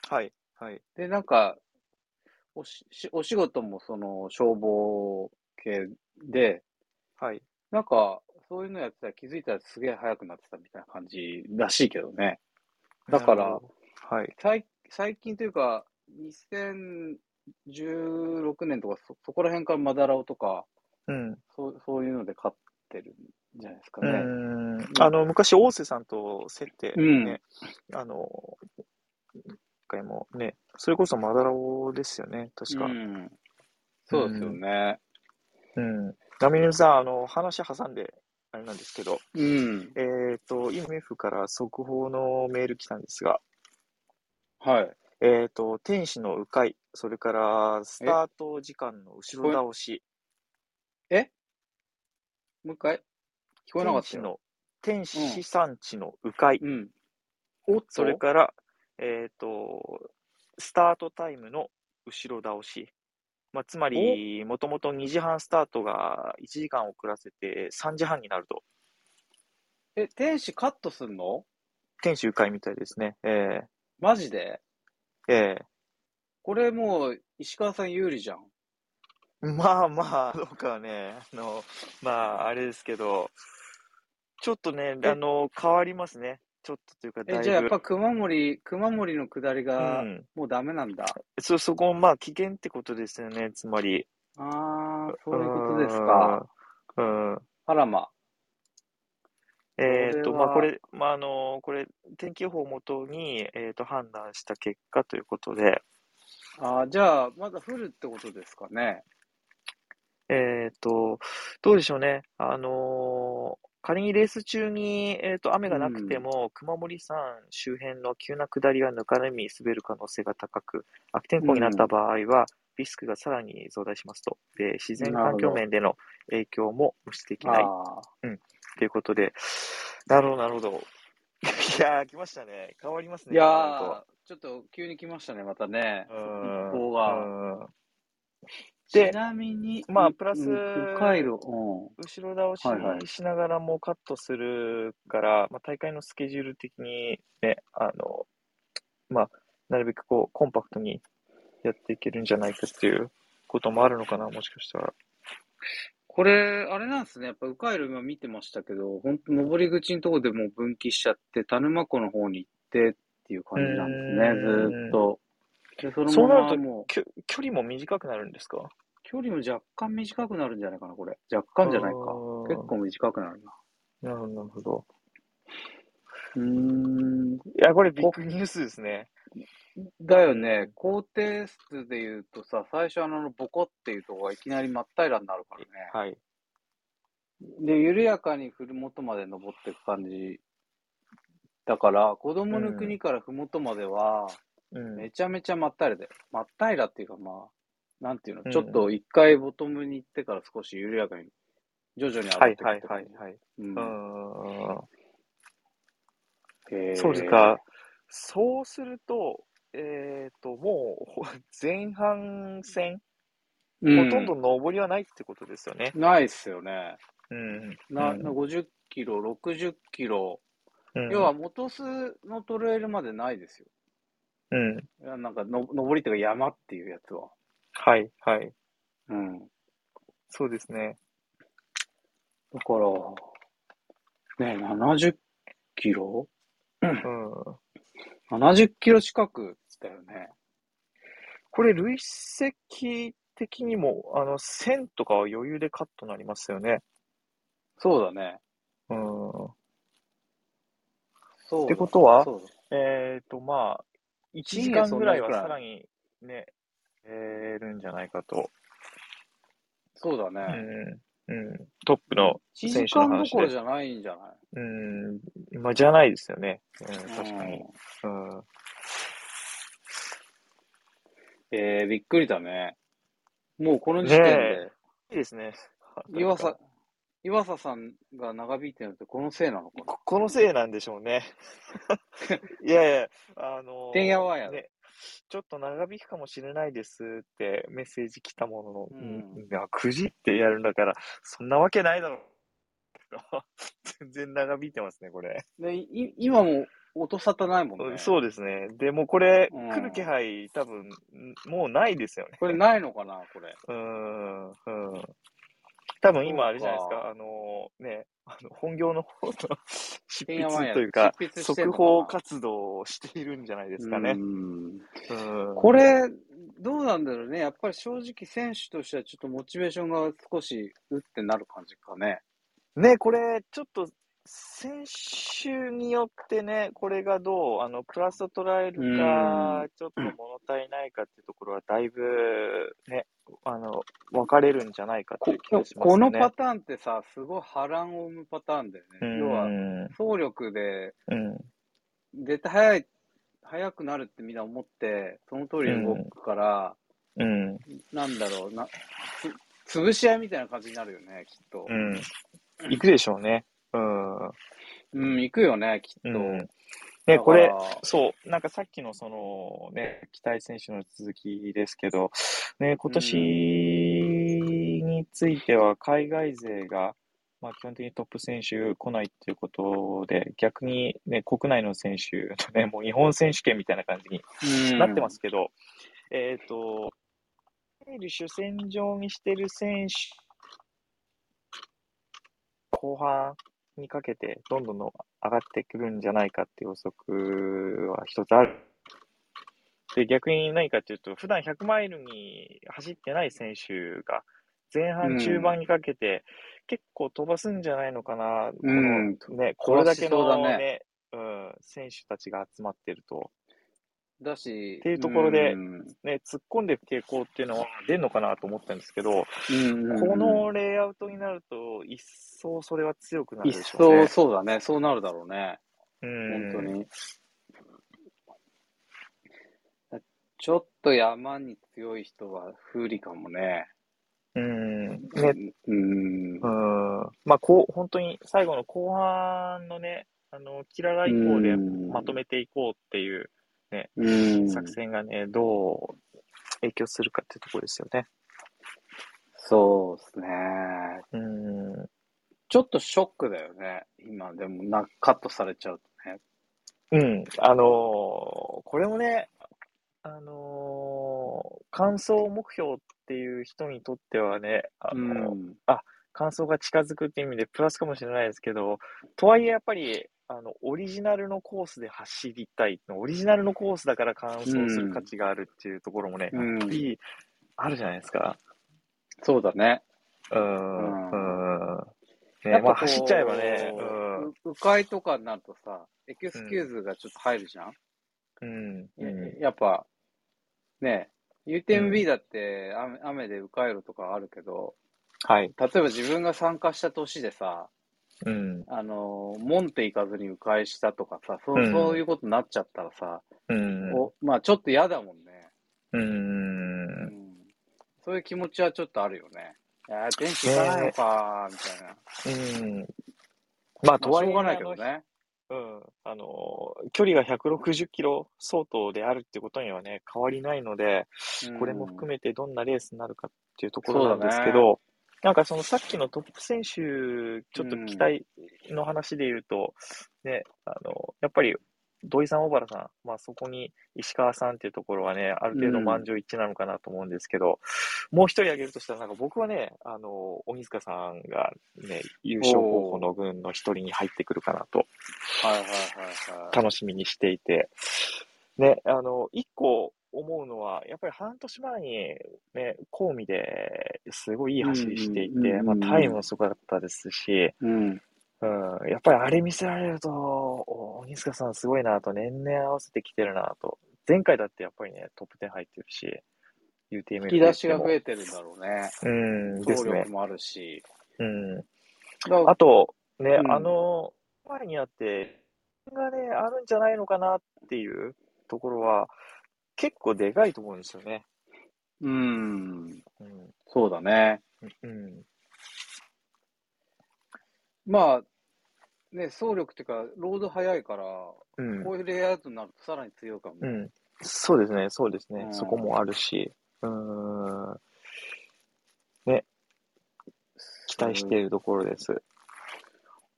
はい。はい。で、なんか、おし、しお仕事もその消防系で、はい。なんか、そういうのやってたら気づいたらすげえ速くなってたみたいな感じらしいけどね。だからはい。最最近というか、2016年とかそ、そこら辺からマダラオとか、うん。そうそういうので勝ってるんじゃないですかうね。ん。あの、昔、大瀬さんと競って、うんね、あの、一回もね、それこそマダラオですよね、確か。うん。そうですよね。うん。ナミネさん、あの、話挟んで、あれなんですけど、うん。えっ、と、IMF から速報のメール来たんですが、はい。えっ、と、天使の迂回、それから、スタート時間の後ろ倒し、もう一回？聞こえなかったよ。天使の、天使産地の迂回、うん。おそれから、えっ、と、スタートタイムの後ろ倒し。まあ、つまり、もともと2時半スタートが1時間遅らせて3時半になると。え、天使カットすんの？天使迂回みたいですね。えマジで？ええこれもう、石川さん有利じゃん。えまあまあ、どうかはね、あの、まあ、あれですけど、ちょっとね、え？あの、変わりますね。ちょっとというか、だいえ、ぶ。じゃあやっぱ熊森、熊森の下りがうん。もうダメなんだ。そ、そこ、まあ、危険ってことですよね、つまり。ああ、そういうことですか。うん。うん。あらま。えっと、まあ、これこれ、まあ、あの、これ、天気予報をもとに、えっと、判断した結果ということで、あーじゃあ、まだ降るってことですかね。えっと、どうでしょうね。あのー仮にレース中に、えっと、雨がなくても、熊森山周辺の急な下りはぬかるみ滑る可能性が高く、悪天候になった場合は、リスクがさらに増大しますと。で、自然環境面での影響も無視できないああ。ということで、なるほど、なるほど。いやー、来ましたね。変わりますね。いやちょっと急に来ましたね、またね。うん報が。うんでちなみに、うまあプラス回路、うん。後ろ倒はいはいししながらもカットするから、まあ、大会のスケジュール的にね、あの、まあ、なるべくこう、コンパクトにやっていけるんじゃないかっていうこともあるのかな、もしかしたら。これ、あれなんですね。やっぱ、迂回路今見てましたけど、本当登り口のとこでもう分岐しちゃって、田沼湖の方に行ってっていう感じなんですね、ずーっと。で、そのそうなるときょ距離も短くなるんですか？距離も若干短くなるんじゃないかな、これ。若干じゃないか結構短くなるな。なるほど、なるほど。うーん。いや、これビッグニュースですね。だよね。高低質で言うとさ、最初あの、ボコっていうとこがいきなり真っ平らになるからね。はい。で、緩やかにふる元まで登っていく感じ。だから、子供の国からふもとまでは、うん。めちゃめちゃ真っ平らで。真っ平らっていうかまあ、なんていうの、うんちょっと一回ボトムに行ってから少し緩やかに、徐々に上がはいっていくはい感じはいはい。うんうん。へーそうですか。そうすると、えっ、と、もう、ほ前半戦、うんほとんど上りはないってことですよね。ないっすよね。うん。な、うん50キロ、60キロ。うん要は、元栖のトレイルまでないですよ。うん。なんかの、登りというか山っていうやつは。はいはい。うん。そうですね。だから、ね、70キロ？うん。?70 キロ近くだよね。これ、累積的にも、あの、1000とかは余裕でカットになりますよね。そうだね。うん。そうだ。ってことはえっ、と、まあ、1時間ぐらいはさらにね、えるんじゃないかと。うそうだね。ん。うん。トップの1選時間ど手の話で。ころじゃないんじゃない？うん。まあ、じゃないですよね。うん、確かに。うん。えー、びっくりだね。もうこの時点ねで、いいですね。岩佐、岩佐さんが長引いてるのってこのせいなのかな？ここのせいなんでしょうね。いやいや、あのーてんやわんやね、ちょっと長引くかもしれないですってメッセージ来たものの、うんいや、9時ってやるんだから、そんなわけないだろう。全然長引いてますね、これ。でい今も音沙汰ないもんね。そうですね。でもこれ、うん来る気配、多分、もうないですよね。これないのかなこれ。うーん、うん。多分今あれじゃないですかか、あのね、あの本業の方の 執筆というか、速報活動をしているんじゃないですかね。これ、どうなんだろうね。やっぱり正直選手としてはちょっとモチベーションが少しうってなる感じかね。ね、これ、ちょっと、選手によってね、これがどう、あの、プラスと捉えるかう、ちょっと物足りないかっていうところは、だいぶ、ね、あの、分かれるんじゃないかってこいう気がしますね。このパターンってさ、すごい波乱を生むパターンだよね。うん要は、走力でうん。絶対速い、速くなるってみんな思って、その通り動くから、うん。なんだろうな、つ潰し合いみたいな感じになるよね、きっと。うん。行くでしょうね。うん。うん、行くよね、きっと。うん。だね、これ、そう、なんかさっきのそのね、期待選手の続きですけど、ね、今年については海外勢が、まあ基本的にトップ選手来ないっていうことで、逆にね、国内の選手のね、もう日本選手権みたいな感じにうん。なってますけど、えっ、と、いわゆる主戦場にしてる選手、後半にかけてどんどん上がってくるんじゃないかっていう予測は一つある。で、逆に何かっていうと、普段100マイルに走ってない選手が、前半、中盤にかけて、結構飛ばすんじゃないのかな、うんこのね、これだけのねね、うん、選手たちが集まってると。だし、っていうところでうんね、突っ込んでいく傾向っていうのは出るのかなと思ったんですけど、うんこのレイアウトになると、一層それは強くなる一でしょうね層。そうだね、そうなるだろうね、うん本当に。ちょっと山に強い人は不利かもね。うん。ね、うん。うん。まあ、こう、本当に最後の後半のね、あの、キララ以降でまとめていこうっていううん。作戦がね、どう影響するかっていうところですよね。そうですね。うん。ちょっとショックだよね。今、でもな、カットされちゃうとね。うん。あのーこれもね、あのー完走目標っていう人にとってはね、あのーうん。完走が近づくっていう意味でプラスかもしれないですけど、とはいえやっぱり、あの、オリジナルのコースで走りたい。オリジナルのコースだから完走する価値があるっていうところもね、うんやっぱりあるじゃないですか。そうだね。うん。うん。ね、やっぱこうまあ走っちゃえばね、うん。う迂回とかになるとさ、エクスキューズがちょっと入るじゃん、うん。うん。やっぱ、ね、UTMB だって雨雨で迂回路とかあるけど、はい。例えば自分が参加した年でさ、うん。あの、モンテ行かずに迂回したとかさ、そううんそういうことになっちゃったらさ、うん。おまあちょっと嫌だもんね、う。うんん。そういう気持ちはちょっとあるよね。いやー、電池いかないのかー、みたいな。うん。まあ、とまあ、はいえ、しょうがないけどね。うん。あの、距離が160キロ相当であるってことにはね、変わりないので、これも含めめてどんなレースになるかっていうところなんですけど、なんかそのさっきのトップ選手、ちょっと期待の話で言うと、ね、あの、やっぱり土井さん、小原さん、まあそこに石川さんっていうところはね、ある程度満場一致なのかなと思うんですけど、もう一人挙げるとしたら、なんか僕はね、あの、鬼塚さんがね、優勝候補の軍の一人に入ってくるかなとはいはいはいはい。楽しみにしていて、ね、あの、一個思うのは、やっぱり半年前に、ね、コウミですごいいい走りしていて、まあタイムもすごかったですし、うん。うん、やっぱりあれ見せられると、お鬼塚さんすごいなと、年々合わせてきてるなと。前回だってやっぱりね、トップ10入ってるし、UTMF 引き出しが増えてるんだろうね。うん、ですね。もあるし。うん。あと、ね、うんあの、前にあって、がね、あるんじゃないのかなっていうところは、結構でかいと思うんですよね。うん。うん。そうだね。うん。まあ、ね、走力っていうか、ロード速いから、うんこういうレイアウトになるとさらに強いかもね。うん。そうですね、そうですね。うんそこもあるし、うーん。ね、期待しているところです。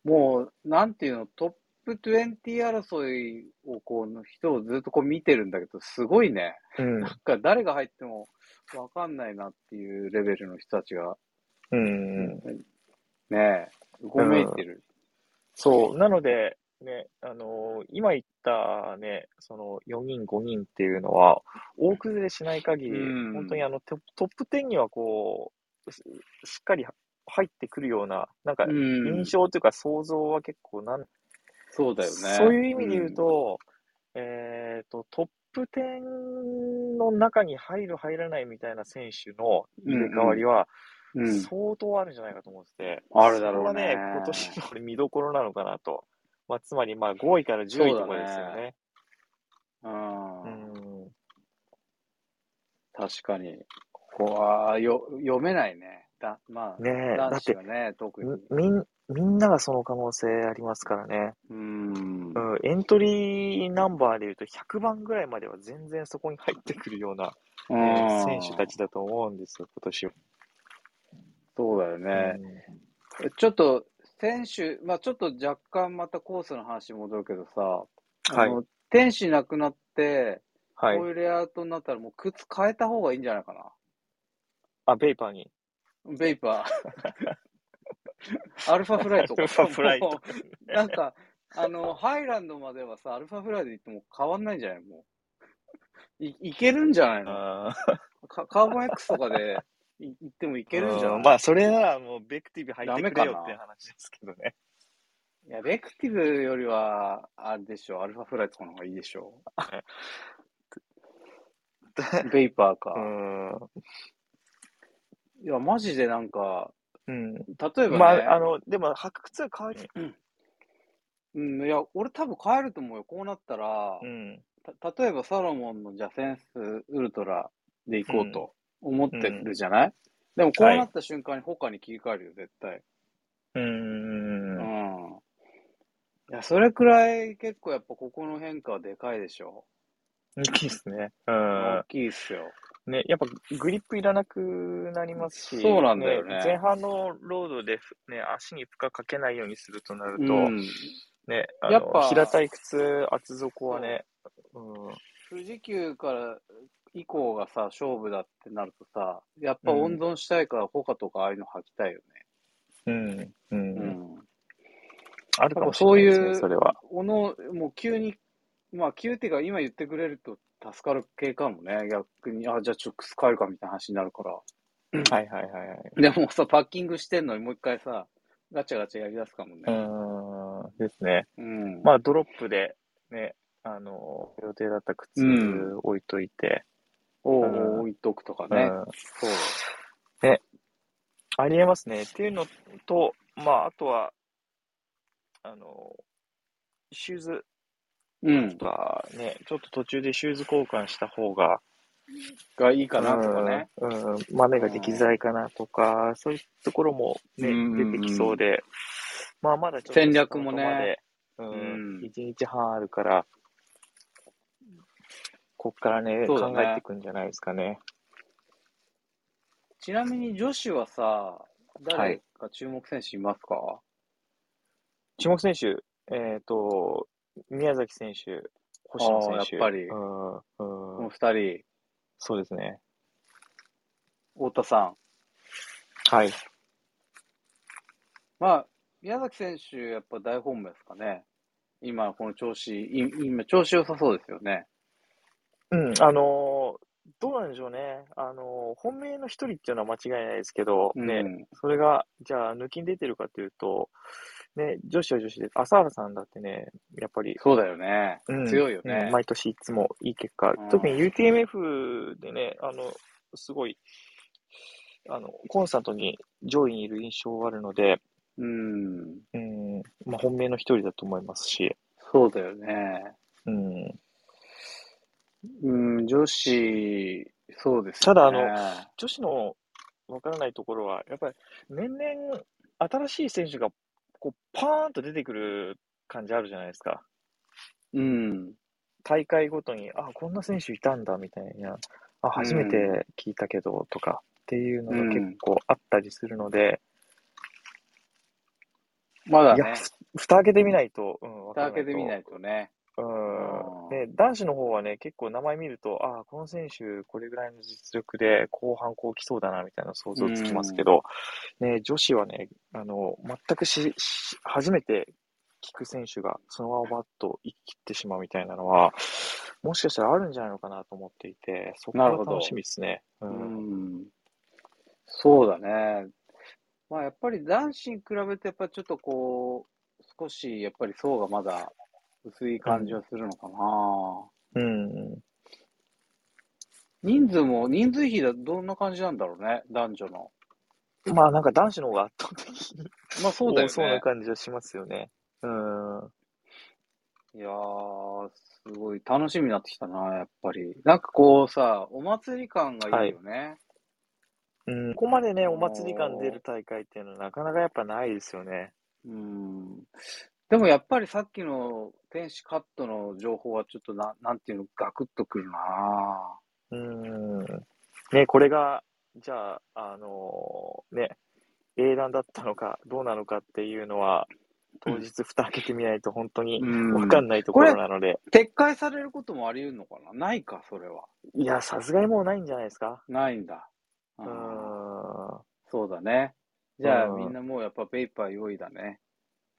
もう、なんていうの、トップ20争いをこう、人をずっとこう見てるんだけど、すごいね。うんなん。か誰が入ってもわかんないなっていうレベルの人たちが、うん。ねえ、うごめいてる。そう。なので、ね、あのー今言ったね、その4人、5人っていうのは、大崩れしない限り、うん本当にあのトップトップ10にはこう、ししっかり入ってくるような、なんかうん印象というか想像は結構なん、そうだよね。そういう意味で言うと、えっと、トップ10の中に入る、入らないみたいな選手の入れ替わりは、うん、うん相当あるんじゃないかと思ってて、あるだろうねそこがね、今年の見どころなのかなと。まあ、つまり、まあ、5位から10位とかですよね。うんうん。確かに。ここはよ読めないね。だまあ、ね男子が、ね、特に。みん、みんながその可能性ありますからね。うん。うん、エントリーナンバーで言うと100番ぐらいまでは全然そこに入ってくるような、ね選手たちだと思うんですよ、今年は。そうだよね。ちょっと、選手、まあちょっと若干またコースの話に戻るけどさ、はいあの天使なくなって、はいこう。いうレイアウトになったらもう靴変えた方がいいんじゃないかな。あ、ベイパーに。ベイパー。アルファフライとかさアルファフライなんか、あの、ハイランドまではさ、アルファフライで行っても変わんないんじゃない？もう。い、いけるんじゃないの？あかカーボン X とかでい行ってもいけるんじゃない？まあ、それならもう、ベクティブ入ってくれよっていう話ですけどね。いや、ベクティブよりは、あれでしょ、アルファフライとかの方がいいでしょ。ベイパーか。うん。いや、マジでなんか、うん。例えばね、まあ、あの、でも、履く靴は変わり、うん、いや、俺多分変えると思うよ。こうなったらう、ん。た例えばサロモンのじゃあセンスウルトラで行こうと思ってるじゃない、でもこうなった瞬間に他に切り替えるよ、絶対。う。うんん。いや、それくらい結構やっぱここの変化はでかいでしょ。大きいですね。う大ん。きいっすよ。ね、やっぱグリップいらなくなりますし、そうなんだよね前半のロードで、ね、足に負荷かけないようにするとなると、うん。ね、あやっぱの平たい靴、厚底はね、うん、富士急から以降がさ、勝負だってなるとさ、やっぱ温存したいから、ホカとかああいうの履きたいよね。うん、うん。うん。あるかもしれないですね、そういうそれは。おの、もう急に、まあ急っていうか今言ってくれると助かる系かもね。逆に、あ、じゃあちょっと靴買えるかみたいな話になるから。はいはいはいはい。でもさ、パッキングしてんのにもう一回さ、ガチャガチャやり出すかもうね。ーん、ですね。うん。まあ、ドロップで、ね、あの、予定だった靴うん置いといて、をうん置いとくとかね。うん、そう。ありえますね。っていうのと、まあ、あとは、あの、シューズうん。とかね、ちょっと途中でシューズ交換した方が、がいいかなとかね。うん、うん、豆ができづらいかなとか、そういうところもね、出てきそうで、まあ、まだちょっと戦略もねうんうん、1日半あるから、こっからね、ね考えていくんじゃないですかね。ちなみに女子はさ、は誰いか注目選手いますか、注目選手、えっ、と、宮崎選手、星野選手。やっぱりうん、うんこの二人、そうですね。太田さん。はい。まあ、宮崎選手、やっぱ大本命ですかね。今、この調子、い今、調子良さそうですよね。うん、あのーどうなんでしょうね。あのー本命の一人っていうのは間違いないですけど、うんね、それが、じゃあ、抜きに出てるかというと、ね、女子は女子で、朝原さんだってね、やっぱり、そうだよね。うん強いようんね。毎年いつもいい結果、うん特に UTMF でね、あの、すごい、あの、コンスタントに上位にいる印象があるので、うん。うん、まあ、本命の一人だと思いますし、そうだよね。うん、うん、女子、そうですね。ただあの女子のわからないところは、やっぱり年々新しい選手がこうパーンと出てくる感じあるじゃないですか。うん。大会ごとに、あ、こんな選手いたんだみたいな、あ、初めて聞いたけどとかっていうのが結構あったりするので、いや、まだね、ふ蓋開けてみないと、うん、わから蓋開けてみないとね。うんうんね、男子の方はね、結構名前見ると、ああ、この選手、これぐらいの実力で後半こう来そうだな、みたいな想像つきますけど、ね、女子はね、あの、全くし、し初めて聞く選手がそのままバッと生きてしまうみたいなのは、もしかしたらあるんじゃないのかなと思っていて、そこが楽しみですね。う。うんん。そうだね。まあやっぱり男子に比べてやっぱりちょっとこう、少しやっぱり層がまだ薄い感じはするのかな。うん。人数も、人数比だどんな感じなんだろうね、男女の。まあなんか男子の方が圧倒的にまあそうだよ多そうなね。感じはしますよね。うん。いやー、すごい楽しみになってきたな、やっぱり。なんかこうさ、お祭り感がいいよね。うん、ここまでね、お祭り感出る大会っていうのはなかなかやっぱないですよね。うん。でもやっぱりさっきの天使カットの情報はちょっとな、なんていうの、ガクッとくるなうん。ね、これが、じゃあ、あのね、英断だったのか、どうなのかっていうのは、当日蓋開けてみないと本当にうんわかんないところなので、撤回されることもあり得るのかな？ないか、それは。いや、さすがにもうないんじゃないですか？ないんだ。うん。そうだね。じゃあうんみんなもうやっぱペーパー用意だね。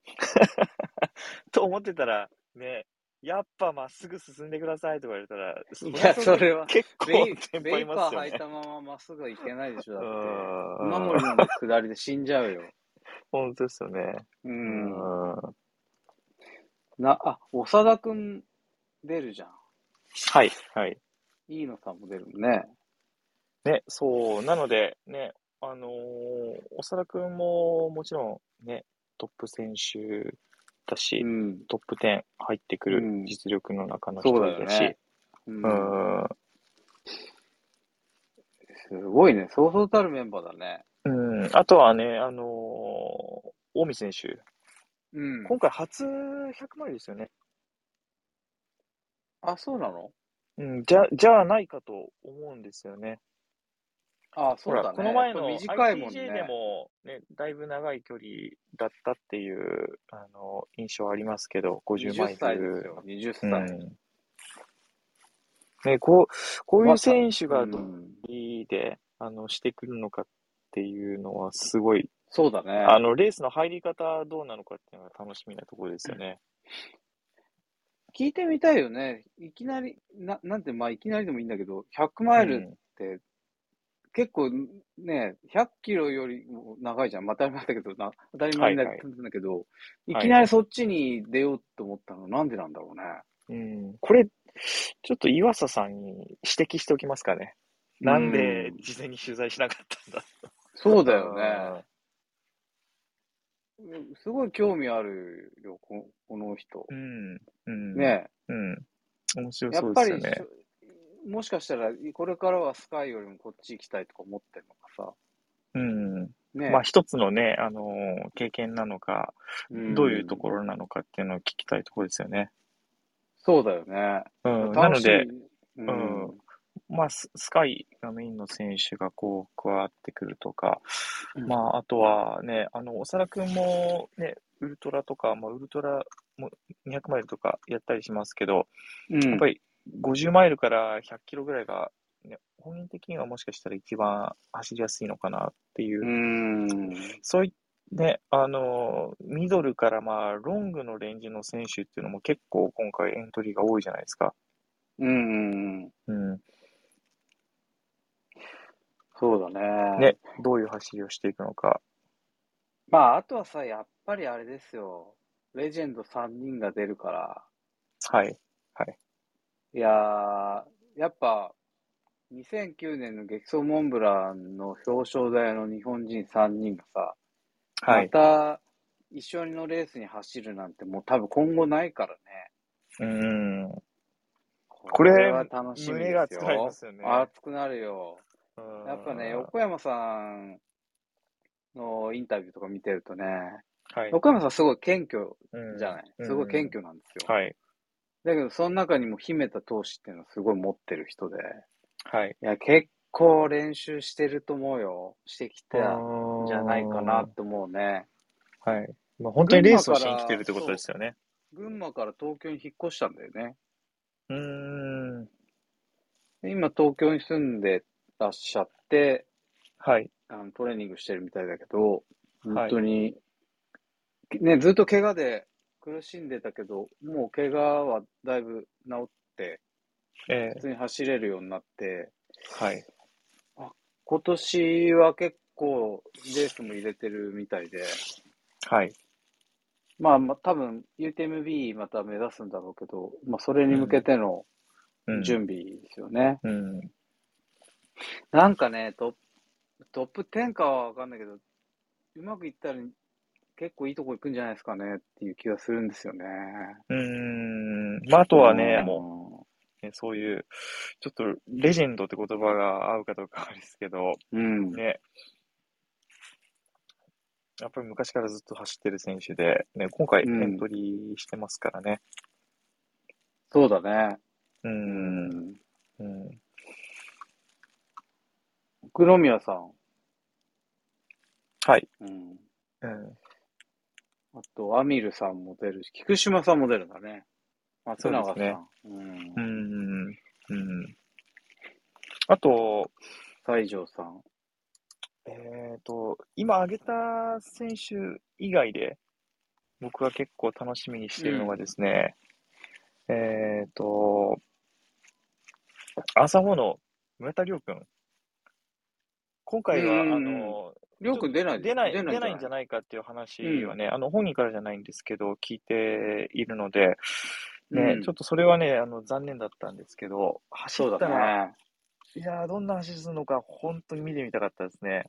と思ってたら、ね、やっぱまっすぐ進んでくださいとか言われたら、いや、それは。結構ますよねパー履いた。まままっすぐはいけないでしょ、だって。うんの下りで死んじゃうよ。本当ですよね。う。うんん。な、あ、長田くん出るじゃん。はい、はい。飯野さんも出るね。ね、そう、なので、ね、あのー、長田くんももちろんね、トップ選手だし、うん。トップ10入ってくるうん実力の中の一人だし、ね。う。うんん、すごいね。そうそうたるメンバーだね。うん、あとはね、あのー、近江選手、うん。今回初100マイルですよね。あ、そうなの？うん、じゃ、じゃあないかと思うんですよね。あ、そほら、うだね。この前のやっぱ短いもん ITJ でね。も、ね、だいぶ長い距離だったっていう、あの、印象ありますけど、50マイ20歳ですル。よ。20う歳。ん。ね、こう、こういう選手がどうんいで、あの、してくるのかっていうのは、すごいそうだね。あの、レースの入り方どうなのかっていうのが楽しみなところですよね。聞いてみたいよね。いきなり、ななんて、まあ、いきなりでもいいんだけど、100マイルって、結構ね、100キロよりも長いじゃん。まあ当たり前だけどな、当たり前だはいはいだけど、いはいきなりそっちに出ようと思ったの、なんでなんだろうね。うん。これ、ちょっと岩佐さんに指摘しておきますかね。なんでうん事前に取材しなかったんだそうだよね。すごい興味あるよ、ここの人う。ん。うん。ねうん。面白やっぱり、そうですよね。もしかしたら、これからはスカイよりもこっち行きたいとか思ってるのかさ。うん。ねまあ一つのね、あのー経験なのか、どういうところなのかっていうのを聞きたいところですよね。そうだよね。うん。なので、ううんん。まあス、スカイがメインの選手がこう加わってくるとか、うんまあ、あとはね、あの、長田くんもね、ウルトラとか、まあ、ウルトラも200マイルとかやったりしますけど、うんやっぱり50マイルから100キロぐらいが、ね、本人的にはもしかしたら一番走りやすいのかなっていう、うん。そういね、あの、ミドルからまあ、ロングのレンジの選手っていうのも結構今回エントリーが多いじゃないですか。うん。うん。そうだね。ね、どういう走りをしていくのか。まあ、あとはさ、やっぱりあれですよ。レジェンド3人が出るから。はい。いやー、やっぱ、2009年の激走モンブランの表彰台の日本人3人がさ、まはい。た一緒のレースに走るなんてもう多分今後ないからね。うん。これは楽しみですよ。熱くなりますよね熱くなるよ。うんやっぱね、横山さんのインタビューとか見てるとね、はい。横山さんすごい謙虚うんじゃない、すごい謙虚なんですよ。はい。だけど、その中にも秘めた闘志っていうのをすごい持ってる人で、はい。いや、結構練習してると思うよ。してきたんじゃないかなと思うね。はい。まあ、本当にレースをしに来てるってことですよね。群馬から東京に引っ越したんだよね。うーん。で今、東京に住んでらっしゃって、はい。あのトレーニングしてるみたいだけど、はい本当に、ね、ずっと怪我で苦しんでたけど、もう怪我はだいぶ治って、え普通に走れるようになって、ー、はい。今年は結構レースも入れてるみたいで、はい。まあ、まあ、多分 UTMB また目指すんだろうけど、まあ、それに向けてのうん。準備ですよね。うん。なんかね、トップ、トップ10かはわかんないけど、うまくいったら結構いいとこ行くんじゃないですかねっていう気がするんですよね。うーん。まあ、あとはね、ももう、ね、そういう、ちょっと、レジェンドって言葉が合うかどうかですけど、う。うん。ね。やっぱり昔からずっと走ってる選手で、ね、今回エうんントリーしてますからね。そうだね。う。。うんうん。黒宮さん。はい。うん。うん。あと、アミルさんも出るし、菊島さんも出るんだね。松永さん。そうねうんう。ん。うん。あと、西条さん。えっと、今挙げた選手以外で、僕が結構楽しみにしているのがですね、えっと、朝後の村田亮君。今回は、うんあの、りょうくん出ない出ない、出出ないんじゃないかっていう話はね、あの、本人からじゃないんですけど、聞いているので、ね、うんちょっとそれはね、あの、残念だったんですけど、走ったら、だね。いやー、どんな走りするのか、本当に見てみたかったですね。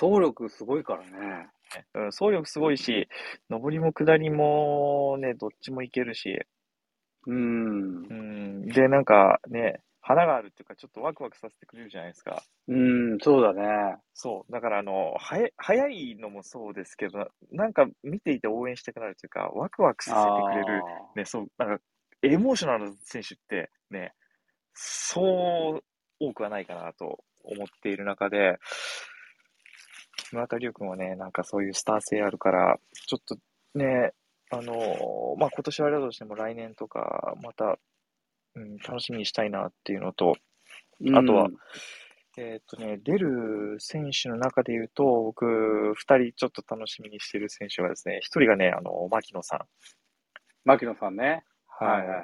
走力すごいからね。うん、走力すごいし、上りも下りもね、どっちもいけるし、うんう。ん、で、なんかね、花があるっていうか、ちょっとワクワクさせてくれるじゃないですか。うん、そうだね。そう。だから、あの、はや、早いのもそうですけど、なんか見ていて応援したくなるというか、ワクワクさせてくれる、あね、そう、なんか、エモーショナルな選手ってね、そう多くはないかなと思っている中で、村田龍君はね、なんかそういうスター性あるから、ちょっとね、あの、まあ、今年はあれだとしても来年とか、また、うん、楽しみにしたいなっていうのと、ーあとはうんえっとね、出る選手の中で言うと、僕、二人ちょっと楽しみにしてる選手がですね、一人がね、あの、牧野さん。牧野さんね。ははいはいはい。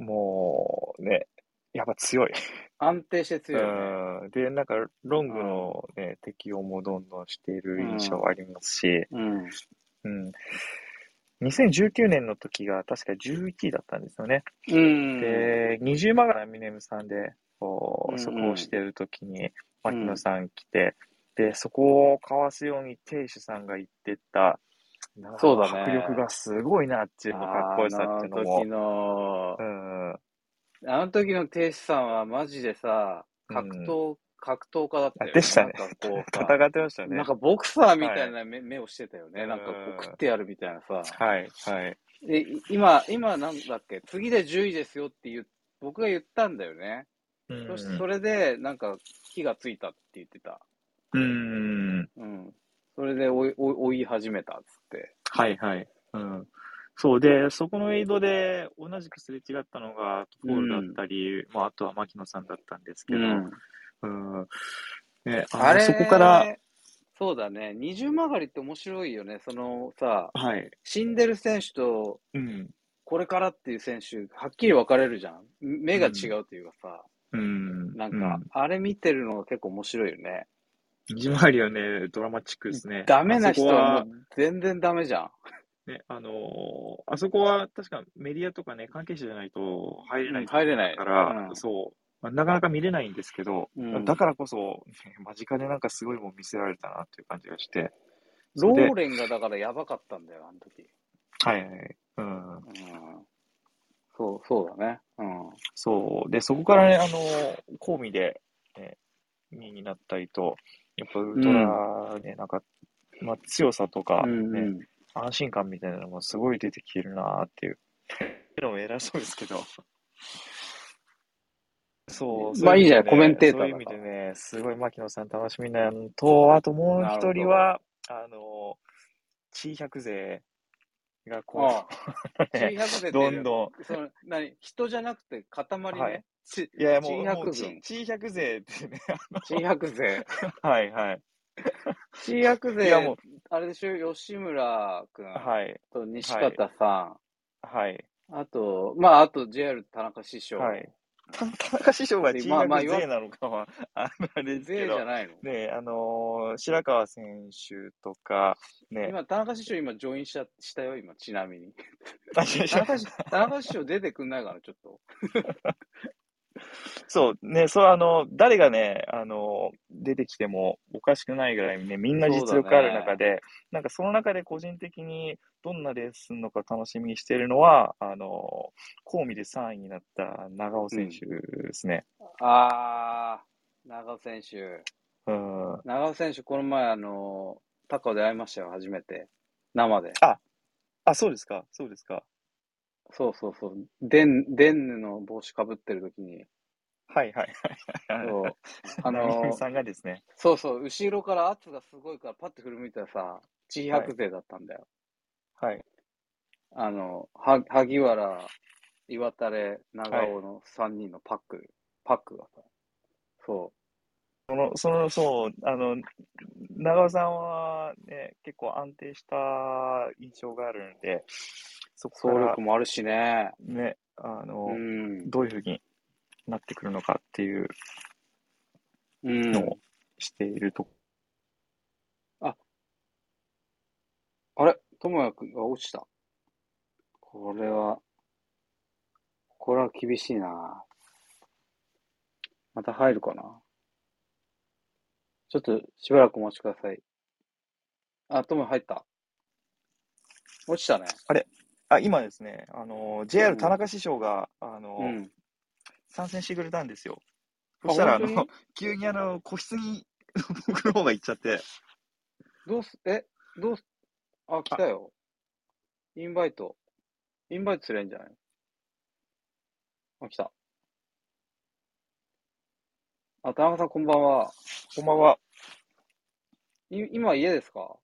い。もう、ね、やっぱ強い。安定して強いよね。うん。で、なんか、ロングのね、適応もどんどんしている印象はありますし、うん。うん。2019年の時が確か11位だったんですよね。うん。で、20万がミネムさんで、こう、そこをしている時に、牧野さん来て、で、そこをかわすように亭主さんが言ってた、そうだね。迫力がすごいなっていうの、かっこよさっていうのも。あの時、の。う、ん、あの時の亭主さんはマジでさ、格闘、格闘家だったよ、ね。でしたね戦ってましたね。なんかボクサーみたいな目,、目をしてたよね。なんかこうんう食ってやるみたいなさ。はい、はい。で、い今、今なんだっけ？次で10位ですよって言う、僕が言ったんだよね。うんそしてそれで、なんか火がついたって言ってた。うん。うん。それで追い追い追い始めたっつって。はいはい。うん。そうで、そこのエイドで同じくすれ違ったのが、トフォールだったり、まあ、あとは牧野さんだったんですけど、うん。うん。ね、あのあれそこから、、そうだね。二重曲がりって面白いよね。そのさ、はい。死んでる選手と、うん。これからっていう選手、はっきり分かれるじゃん。目が違うというかさ、うん。なんか、あれ見てるのが結構面白いよね。うん、虹回りはね、ドラマチックですね。ダメな人はもう全然ダメじゃん。ね、あのーあそこは確かメディアとかね、関係者じゃないと入れない入れない。から、うんそう、まあ、なかなか見れないんですけど、うんだからこそ、ね間近でなんかすごいもん見せられたなっていう感じがして、ロでーレンがだからやばかったんだよ、あの時。はいはい。うん。うん。そう、そうだね。うん。そう。で、そこからね、あのー、コーミで、ね、2位になったりと、やっぱウルトラね、なんか、まあ、強さとか、ねうんうん。安心感みたいなのもすごい出てきてるなっていう。のも偉そうですけど。そう。まあいいじゃないコメンテーターそういう意味でね、すごい牧野さん楽しみなのと、あともう一人は、あの、地位百勢がこああ う、ね G100 でどんどん、その、何？人じゃなくて塊ね？はいちいやいやもう、百もう軍地位百勢ってね、G100 勢。はいはい。G100 いやもう勢、あれでしょ、吉村くんはい。と西方さはい。ん、あと、まあ、あと JR 田中師匠。はい。田中師匠が地位まあまあ百勢なのかは、ああれですけど勢じゃ。ないのねあのー白川選手とか、ね、今、田中師匠今、ジョインしたしたよ、今、ちなみに。田中師匠出てくんないかな、ちょっと。そう、ね、そう、あの、誰がね、あの、出てきてもおかしくないぐらいね、みんな実力ある中で、なんかその中で個人的にどんなレースするのか楽しみにしているのは、あの、コーミで3位になった長尾選手ですね。あー、長尾選手。うん。長尾選手、この前、あの、高尾で会いましたよ、初めて。生で。あ、そうですか、そうですか。そうそうそう。デン、デンヌの帽子かぶってる時に、はいはいはい。そう。ああの、の、さんがですね、そうそう、後ろから圧がすごいから、パッて振り向いたらさ、地位百勢だったんだよ。はい。あの、は萩原、岩垂れ、長尾の3人のパック、パックがさ、そその、その、そう、あの、長尾さんはね、結構安定した印象があるんで、そこう、から走力もあるしね。ね、あの、うん。どういうふうになってくるのかっていううん。のをしていると。あれ？智也くんが落ちた。これは、これは厳しいな。また入るかな。ちょっとしばらくお待ちください。あ、智也入った。落ちたね。あ、今ですね、あの、JR 田中師匠が、あの、うん。参戦してくれたんですよ。あそしたら、あの、急にあの、個室に僕の方が行っちゃって、どうす、え、どうす、あ、来たよ。インバイト。インバイトすれんじゃない？あ、来た。あ、田中さんこんばんは。こんばんは。い今家ですか？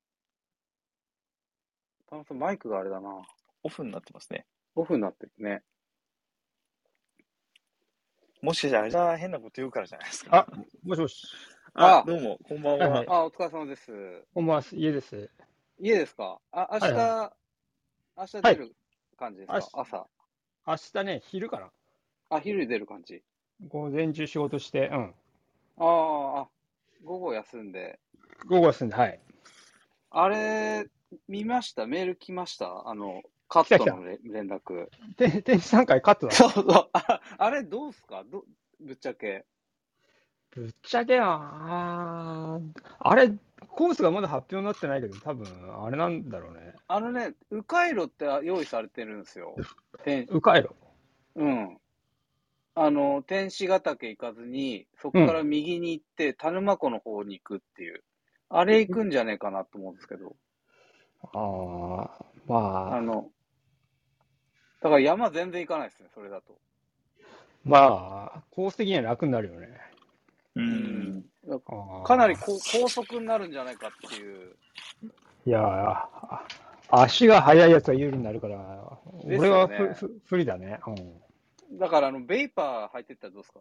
田中さんマイクがあれだな。オフになってますね。オフになってるね。もしかしたら、あれが変なこと言うからじゃないですか。あ、もしもし。あどうも、こんばんははいはい。あ、お疲れ様です。こんばんは、家です。家ですか？あ、明日、はい明日出る感じですか、明日朝。明日ね、昼かな。あ、昼に出る感じ。午前中仕事して、うん。あーあ、午後休んで。午後はすんで、はい。あれ、見ました？メール来ました？あの、カットのれ連絡。て天使3回カットだ。そうそう。ああれ、どうすか？どぶっちゃけ。ぶっちゃけなあれ、コースがまだ発表になってないけど、多分、あれなんだろうね。あのね、迂回路って用意されてるんですよ。天迂回路。うん。あの、天使ヶ岳行かずに、そこから右に行って、田沼湖の方に行くっていう。あれ行くんじゃねえかなと思うんですけど。ああ、まあ、あの、だから山全然行かないですね、それだと。まあ、コース的には楽になるよね。うん。かなりこ高速になるんじゃないかっていう。いやあ足が速いやつが有利になるから、です俺はよねふふ不利だね。うんだから、あの、ベイパー入ってったらどうですか？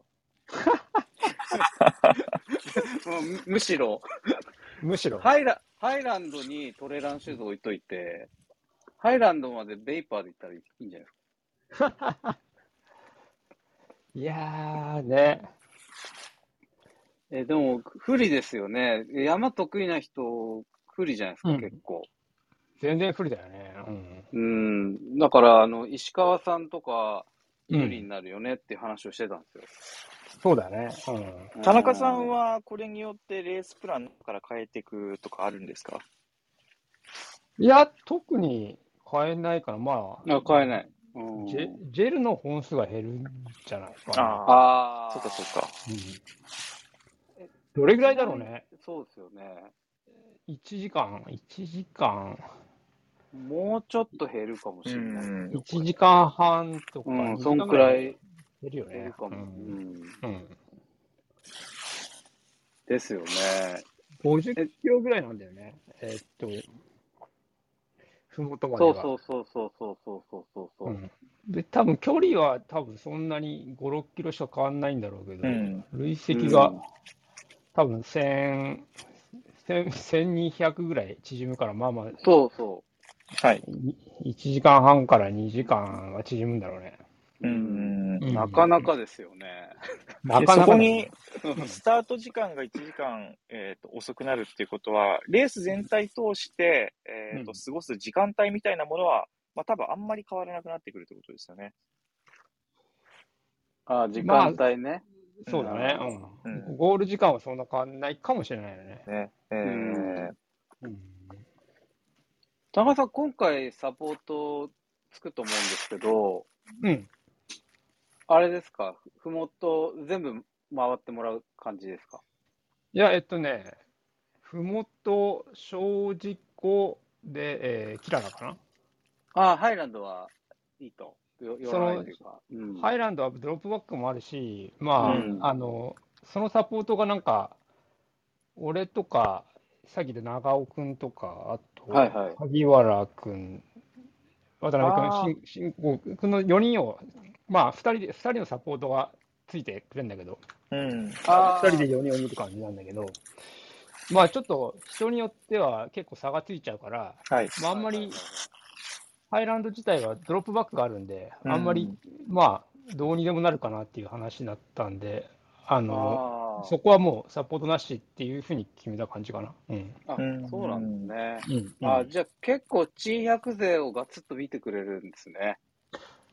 むむしろ、むしろ、ハイラ、ハイランドにトレランシューズ置いといて、ハイランドまでベイパーで行ったらいいんじゃないですか？いやーね、え、でも、不利ですよね。山得意な人、不利じゃないですか、うん結構。全然不利だよね。うん。だから、あの、石川さんとか、うん不利になるよねっていう話をしてたんですよ。そうだね。うん田中さんはこれによってレースプランから変えていくとかあるんですか？いや、特に変えないから、まあ、あ、買えない。うん、ジェジェルの本数が減るんじゃないかな。ああ、ああ。そっかそっか。うんどれぐらいだろうね。そうですよね。1時間、1時間、もうちょっと減るかもしうれない。ん。1時間半とか、うん、2そん時間ぐらいくらい減るよね減る。かも。ううんん。うんですよね。50キロぐらいなんだよね。えーっと、ふもとまでが。そうそうそうそうそうそうそうそうそうう。んで、多分距離は多分そんなに5、6キロしか変わんないんだろうけど、うん。累積がうん多分1000、1000 1200ぐらい縮むから、まあまあ、そうそはい。1時間半から2時間は縮むんだろうね。うん。う。なかなかですよね。で なかなかだそこにね、スタート時間が1時間、えーと遅くなるっていうことは、レース全体通して、えーとうん過ごす時間帯みたいなものは、まあ、多分あんまり変わらなくなってくるってことですよね。あ時間帯ね。そうだね、ううんん。ゴール時間はそんな変わんないかもしれないよね。ねえうんーうん田中さん、今回サポートつくと思うんですけど、うん。あれですか、ふもと全部回ってもらう感じですか？いや、えっとね、ふもと、小事故で、えーキララかな、あハイランドはいいと。よ言わないというか。うん。ハイランドはドロップバックもあるし、まあ、うん。あの、そのサポートがなんか、俺とか、さっきで長尾くんとか、あと、はいはい。萩原くん、渡辺くん、しん新吾くんの4人を、まあ、2人で、二人のサポートがついてくれるんだけど、うん。あー2人で4人を見る感じなんだけど、まあちょっと人によっては結構差がついちゃうから、はい。まあ、あんまりハイランド自体はドロップバックがあるんで、うんあんまりまあどうにでもなるかなっていう話になったんで、あのあそこはもうサポートなしっていうふうに決めた感じかな。うん。あうんそうなんですね。うんあじゃあ結構、チー100勢をガツッと見てくれるんですね。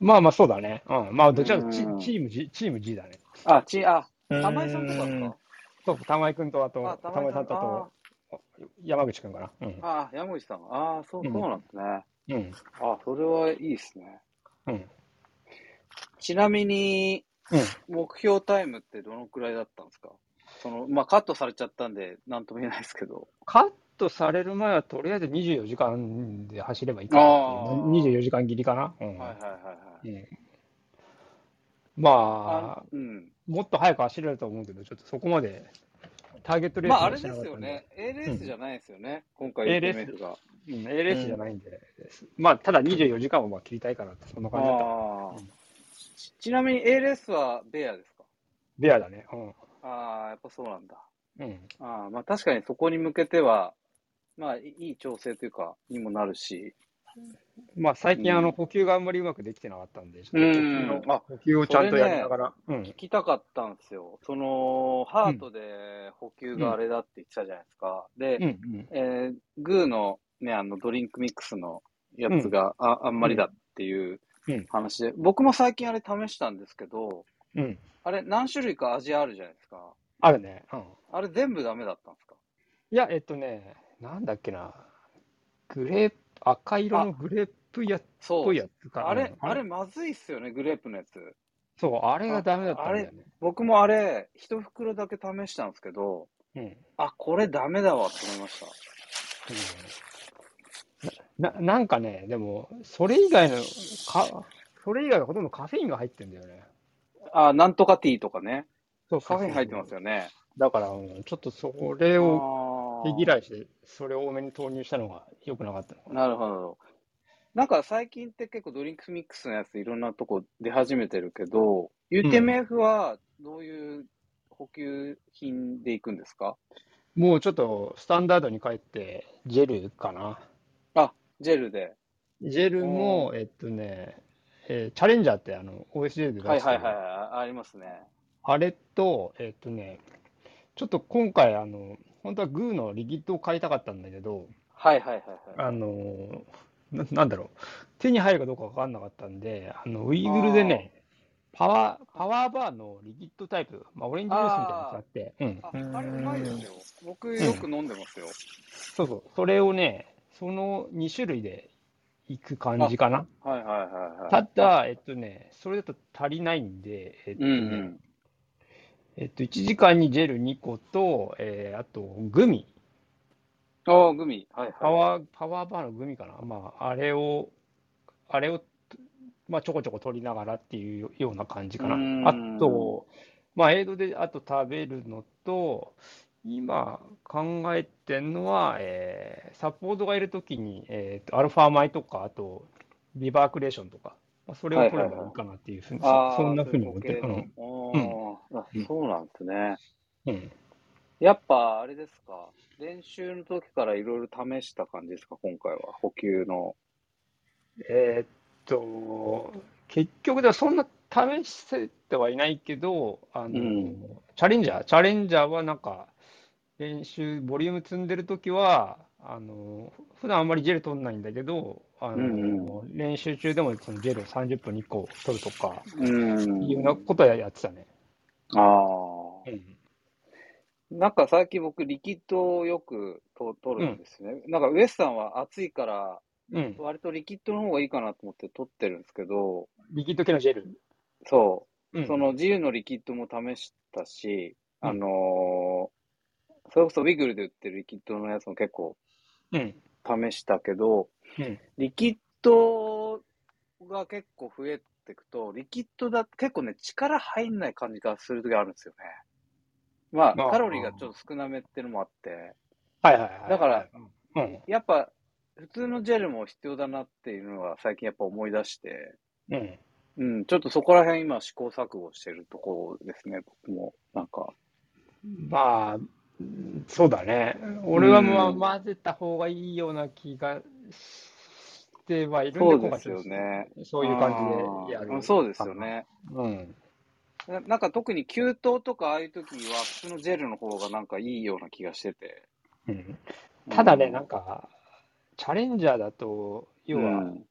まあまあそうだね。うん。まあどちらかといううんとチチーム G、チーム G だね。あ、チー、あ、うん玉井さんとかですかそう、玉井くんとあとあ、玉井さんとあと山口くんかな？うん。ああ、山口さん。ああ、そう、うんそうなんですね。うん。あそれはいいですね。うん。ちなみに、うん。目標タイムってどのくらいだったんですか？その、まあ、カットされちゃったんで、なんとも言えないですけど。カットされる前はとりあえず24時間で走ればいいかなっていうあー24時間切りかな。まあ、うん。もっと早く走れると思うけど、ちょっとそこまでターゲットレースまあ、あれしですよね。A レースじゃないですよね。今回 A レースが。うん、A レースじゃないんで、まあ、ただ24時間をまあ切りたいからって、そんな感じだった。ちちなみに A レースはベアですか？ベアだね。ああ、やっぱそうなんだ。うん。あ、まあ確かにそこに向けては、まあいい調整というか、にもなるし。まあ、最近、あの、うん補給があんまりうまくできてなかったんで、ちょっと補給うんの、あ補給をちゃんとやりながら、うん聞。きたかったんですよ。その、ハートで補給があれだって言ってたじゃないですか。で、うん、うん。えーグーのね、あの、ドリンクミックスのやつがああんまりだっていううん話で、僕も最近あれ試したんですけど、うん。あれ何種類か味あるじゃないですか。あるね。うん。あれ全部ダメだったんですか？いや、えっとね、なんだっけな。グレープ、赤色のグレープやっぽい。やつか。あれ、うんあれまずいっすよね、グレープのやつ。そう、あれがダメだったんだよね。僕もあれ、一袋だけ試したんですけど、うん。あ、これダメだわって思いました。うんななんかね、でも、それ以外の、か、それ以外はほとんどカフェインが入ってんだよね。あ、なんとかティーとかね。そうカフェイン入ってますよ。よね。だから、うんちょっとそれを手嫌いして、それを多めに投入したのが良くなかったのかな。なるほど。なんか最近って結構ドリンクミックスのやついろんなとこ出始めてるけど、UTMF はどういう補給品でいくんですか、もうちょっとスタンダードに帰って、ジェルかな。あ、ジェルで。ジェルも、えっとね、えーチャレンジャーってあの OSJ で出してるはいはいはい、あありますね。あれと、えっとね、ちょっと今回、あの、本当はグーのリキッドを買いたかったんだけど、はいはいはいはい。あの、な、なんだろう、手に入るかどうか分かんなかったんで、あの、ウイグルでね、パワー、パワーバーのリキッドタイプ、まあ、オレンジジュースみたいなやつがあって、うん、あ、うんあれうまいですよ。僕よく飲んでますよ。そうそう、それをね、その2種類でいく感じかな。はいはいはいはい。ただ、えっとね、それだと足りないんで、えっとね、うんうん。えっと、1時間にジェル2個と、えーあと、グミ。ああ、グミ。はいはい。パワー、パワーバーのグミかな。まあ、あれを、あれを、まあ、ちょこちょこ取りながらっていうような感じかな。あと、まあ、エイドであと食べるのと、今考えてんのは、えーサポートがいるときに、えーと、アルファ米とか、あと、ビバークレーションとか、まあ、それを取ればいいかなっていうふうに、そああ、そんなふうに思ってういう固形のあそうなんですね。うん。うん。やっぱ、あれですか？練習の時からいろいろ試した感じですか、今回は。補給の。えーっと、結局ではそんな試しててはいないけど、あの、うんチャレンジャー、チャレンジャーはなんか、練習、ボリューム積んでるときは、あの、普段あんまりジェル取んないんだけど、あの、うん練習中でもそのジェルを30分に1個取るとか、うんいうようなことはやってたね。ああ。うん。なんか最近僕、リキッドをよくと取るんですね。なんかウエスさんは暑いから、うん。割とリキッドの方がいいかなと思って取ってるんですけど、リキッド系のジェル？そうう。ん。その自由のリキッドも試したし、うんあのーそれこそウィグルで売ってるリキッドのやつも結構うん。試したけど、うん。リキッドが結構増えていくと、リキッドだ結構ね、力入んない感じがするときあるんですよね。まあ、カロリーがちょっと少なめっていうのもあって、はいはいはい。だから、うん。やっぱ普通のジェルも必要だなっていうのは最近やっぱ思い出して、うん。うん、ちょっとそこら辺今試行錯誤してるところですね、僕も。なんか。まあ、うんそうだね。俺はもううん混ぜた方がいいような気がしてはいるんで、そうですよね。そういう感じでやる。そうですよ。ね。うん。ななんか特に給湯とかああいう時は普通のジェルの方がなんかいいような気がしてて。うんただね、うんなんか、チャレンジャーだと、要は、うん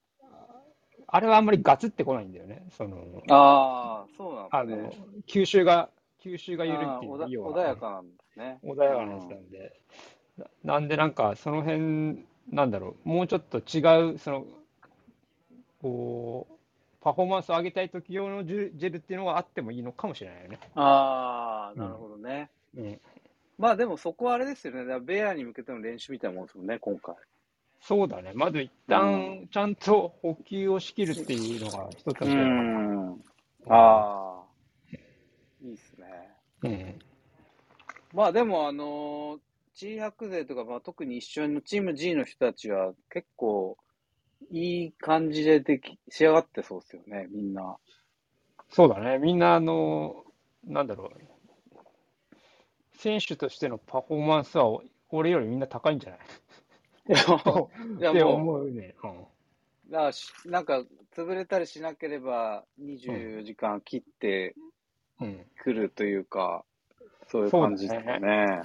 あれはあんまりガツってこないんだよね。その、ああ、そうなんあですねの。、吸収が、吸収が緩いっていう、あーおだ要は穏やかなんですね。穏やかなやつなんで、ななんでなんかその辺、なんだろう、もうちょっと違う、その、こう、パフォーマンスを上げたい時用のジェルジェルっていうのがあってもいいのかもしれないよね。ああ、なるほどね。うん。まあでもそこはあれですよね。だからベアに向けての練習みたいなもんですもんね、今回。そうだね。まず一旦、ちゃんと補給をしきるっていうのが一つうの手ん。ああ、いいっすね。うん。まあでも、あのー、G 白勢とか、まあ、特に一緒のチーム G の人たちは結構いい感じででき仕上がってそうですよね、みんな。そうだね。みんな、あの、なんだろう、選手としてのパフォーマンスは俺よりみんな高いんじゃない？っていやもう、思うね。うんだしなんか、潰れたりしなければ、24時間切ってうん、くるというか、そういう感じですかね。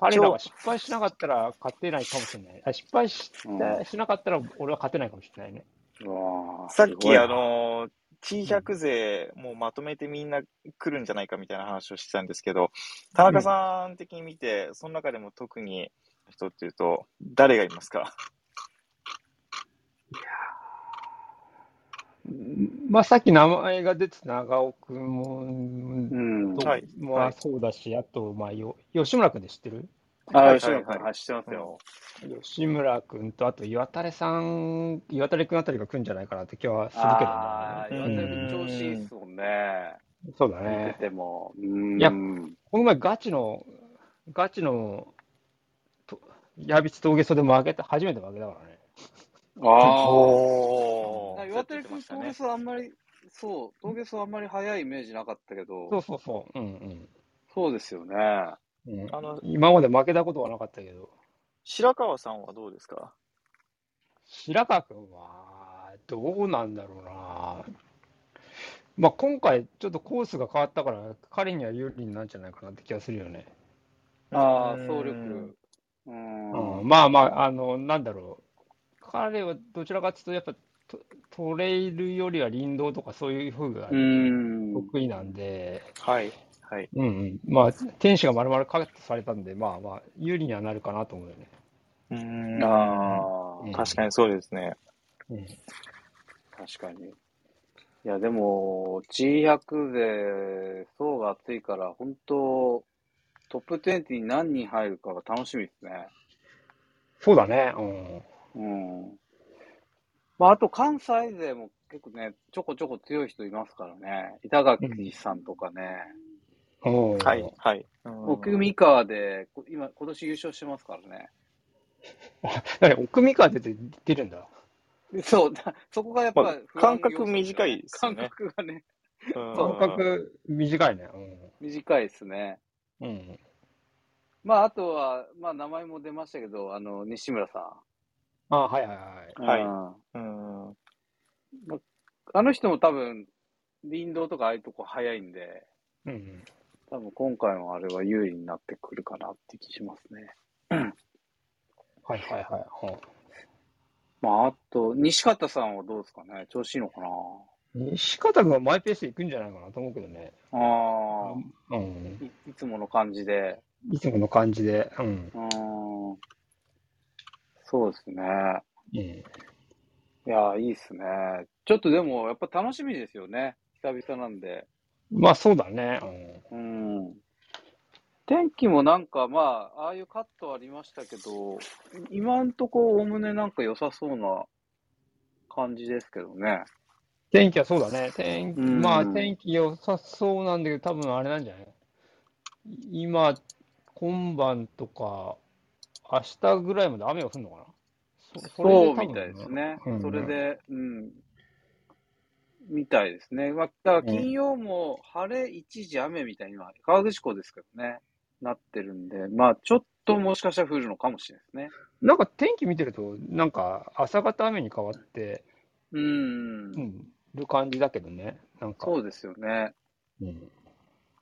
彼らが失敗しなかったら勝てないかもしれない。あ失敗し,、うんしなかったら俺は勝てないかもしれないね。うわーさっき、あの、T100 勢、もうまとめてみんな来るんじゃないかみたいな話をしてたんですけど、田中さん的に見て、その中でも特に人っていうと、誰がいますか？まあさっき名前が出てた長尾君も、うん。とはいまあはいそうだし、あと、まあ、よ吉村君で知ってる？あ、はい吉野君、はいはい、知ってますよ。吉村君と、あと岩垂さん、岩垂君あたりが来るんじゃないかなって気はするけどああ、ね。岩うん谷君調子いいっすもんね。そうだね。ても。うん。いやこの前ガチの、ガチの、とヤビツ峠袖負けた、初めて負けたからね。ああ。岩谷君、峠走あんまり、そう、峠走あんまり速いイメージなかったけど、そうそうそう。うんそうですよね。うん。うんあの今まで負けたことはなかったけど、白川さんはどうですか？白川君は、どうなんだろうな。まあ、今回、ちょっとコースが変わったから、彼には有利になるんじゃないかなって気がするよね。ああ、うん走力。うん。うん、まあまあ、あの、なんだろう。彼はどちらかというと、やっぱトトレイルよりは林道とかそういう風がうん。得意なんで、はい。はい。うんうん。まあ、天使が丸々カットされたんで、まあまあ、有利にはなるかなと思うよね。うーんああ、確かにそうですね。うん。確かに。いや、でも、G100 で層が厚いから、本当トップ20に何人入るかが楽しみですね。そうだね。うん。うん。まあ、あと関西勢も結構ね、ちょこちょこ強い人いますからね。板垣さんとかね。おーはい。はい。うん奥三河で、こ今、今年優勝してますからね。何奥三河出て出るんだ。そう、だそこがやっぱまあ間隔短いですよね感覚がね、うんそう感覚短いね。短いですね。うん。うん。まあ、あとは、まあ、名前も出ましたけど、あの、西村さあはいはいはい。ん。はいうんうんあの人も多分、林道とかああいうとこ早いんで、うんうん。多分今回のあれは有利になってくるかなって気しますね。はいはいはい。はまあ、あと、西方さんはどうですかね調子いいのかな西方君はマイペースで行くんじゃないかなと思うけどね。ああ、うん。いいつもの感じで。いつもの感じで。うん。うん。そうですね。うん。いや、いいっすね。ちょっとでも、やっぱ楽しみですよね。久々なんで。まあそうだね。うん。天気もなんか、まあ、ああいうカットありましたけど、今んとこ、おおむねなんか良さそうな感じですけどね。天気はそうだね。天気、うんまあ天気良さそうなんだけど、多分あれなんじゃない今、今晩とか、明日ぐらいまで雨が降るのかな？そうみたいですね。うんそれで、うん。みたいですね。まあ、だから金曜も晴れ一時雨みたいには、川口湖ですけどね、なってるんで、まあ、ちょっともしかしたら降るのかもしれないですね。なんか天気見てると、なんか朝方雨に変わって、うん。うん、る感じだけどね。なんか。そうですよね。うん。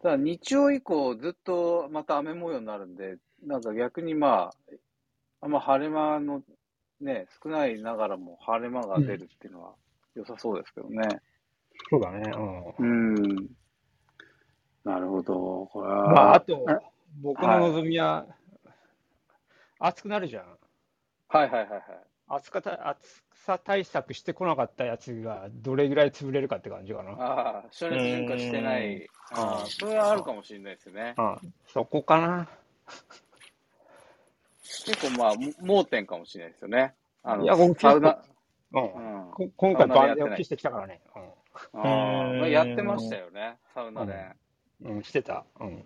ただ日曜以降ずっとまた雨模様になるんで、なんか逆にまあ、あんま晴れ間のね、少ないながらも晴れ間が出るっていうのは良さそうですけどね。そうだね。うん。うん。なるほど。これはまあ、あとあ、僕の望みは、暑くなるじゃん。はいはいはいはい。暑かた暑さ対策してこなかったやつがどれぐらい潰れるかって感じかな。ああ、暑熱順化してない。うんああ、それはあるかもしれないですよね。うん、そこかな。結構まあ、も盲点かもしれないですよね。あの、いや僕サウナ、うんうん。こ今回万全を期してきたからね。ああ、うんまあやってましたよね、サウナで。うん、うん、してた。うん。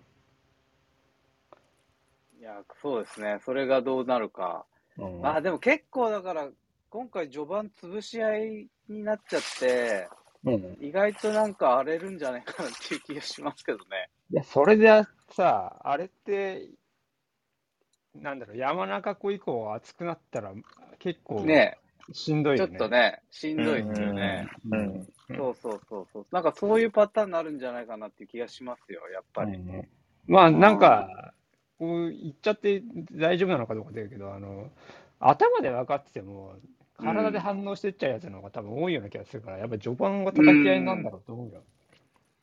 いや、そうですね。それがどうなるか。うん、まあでも結構だから、今回序盤潰し合いになっちゃって、うん。意外となんか荒れるんじゃないかなっていう気がしますけどね。いや、それでさ、あれって、なんだろう、山中湖以降暑くなったら結構ねちょっしんどいよね。とね、しんどいですよね。うん。うんそうそうそうそう。なんかそういうパターンになるんじゃないかなっていう気がしますよ、やっぱり。うんまあ、なんか、こう言っちゃって大丈夫なのかどうかだけど、あの、頭で分かってても、体で反応してっちゃうやつの方が多分多いような気がするから、やっぱり序盤は叩き合いなんだろうと思うよ。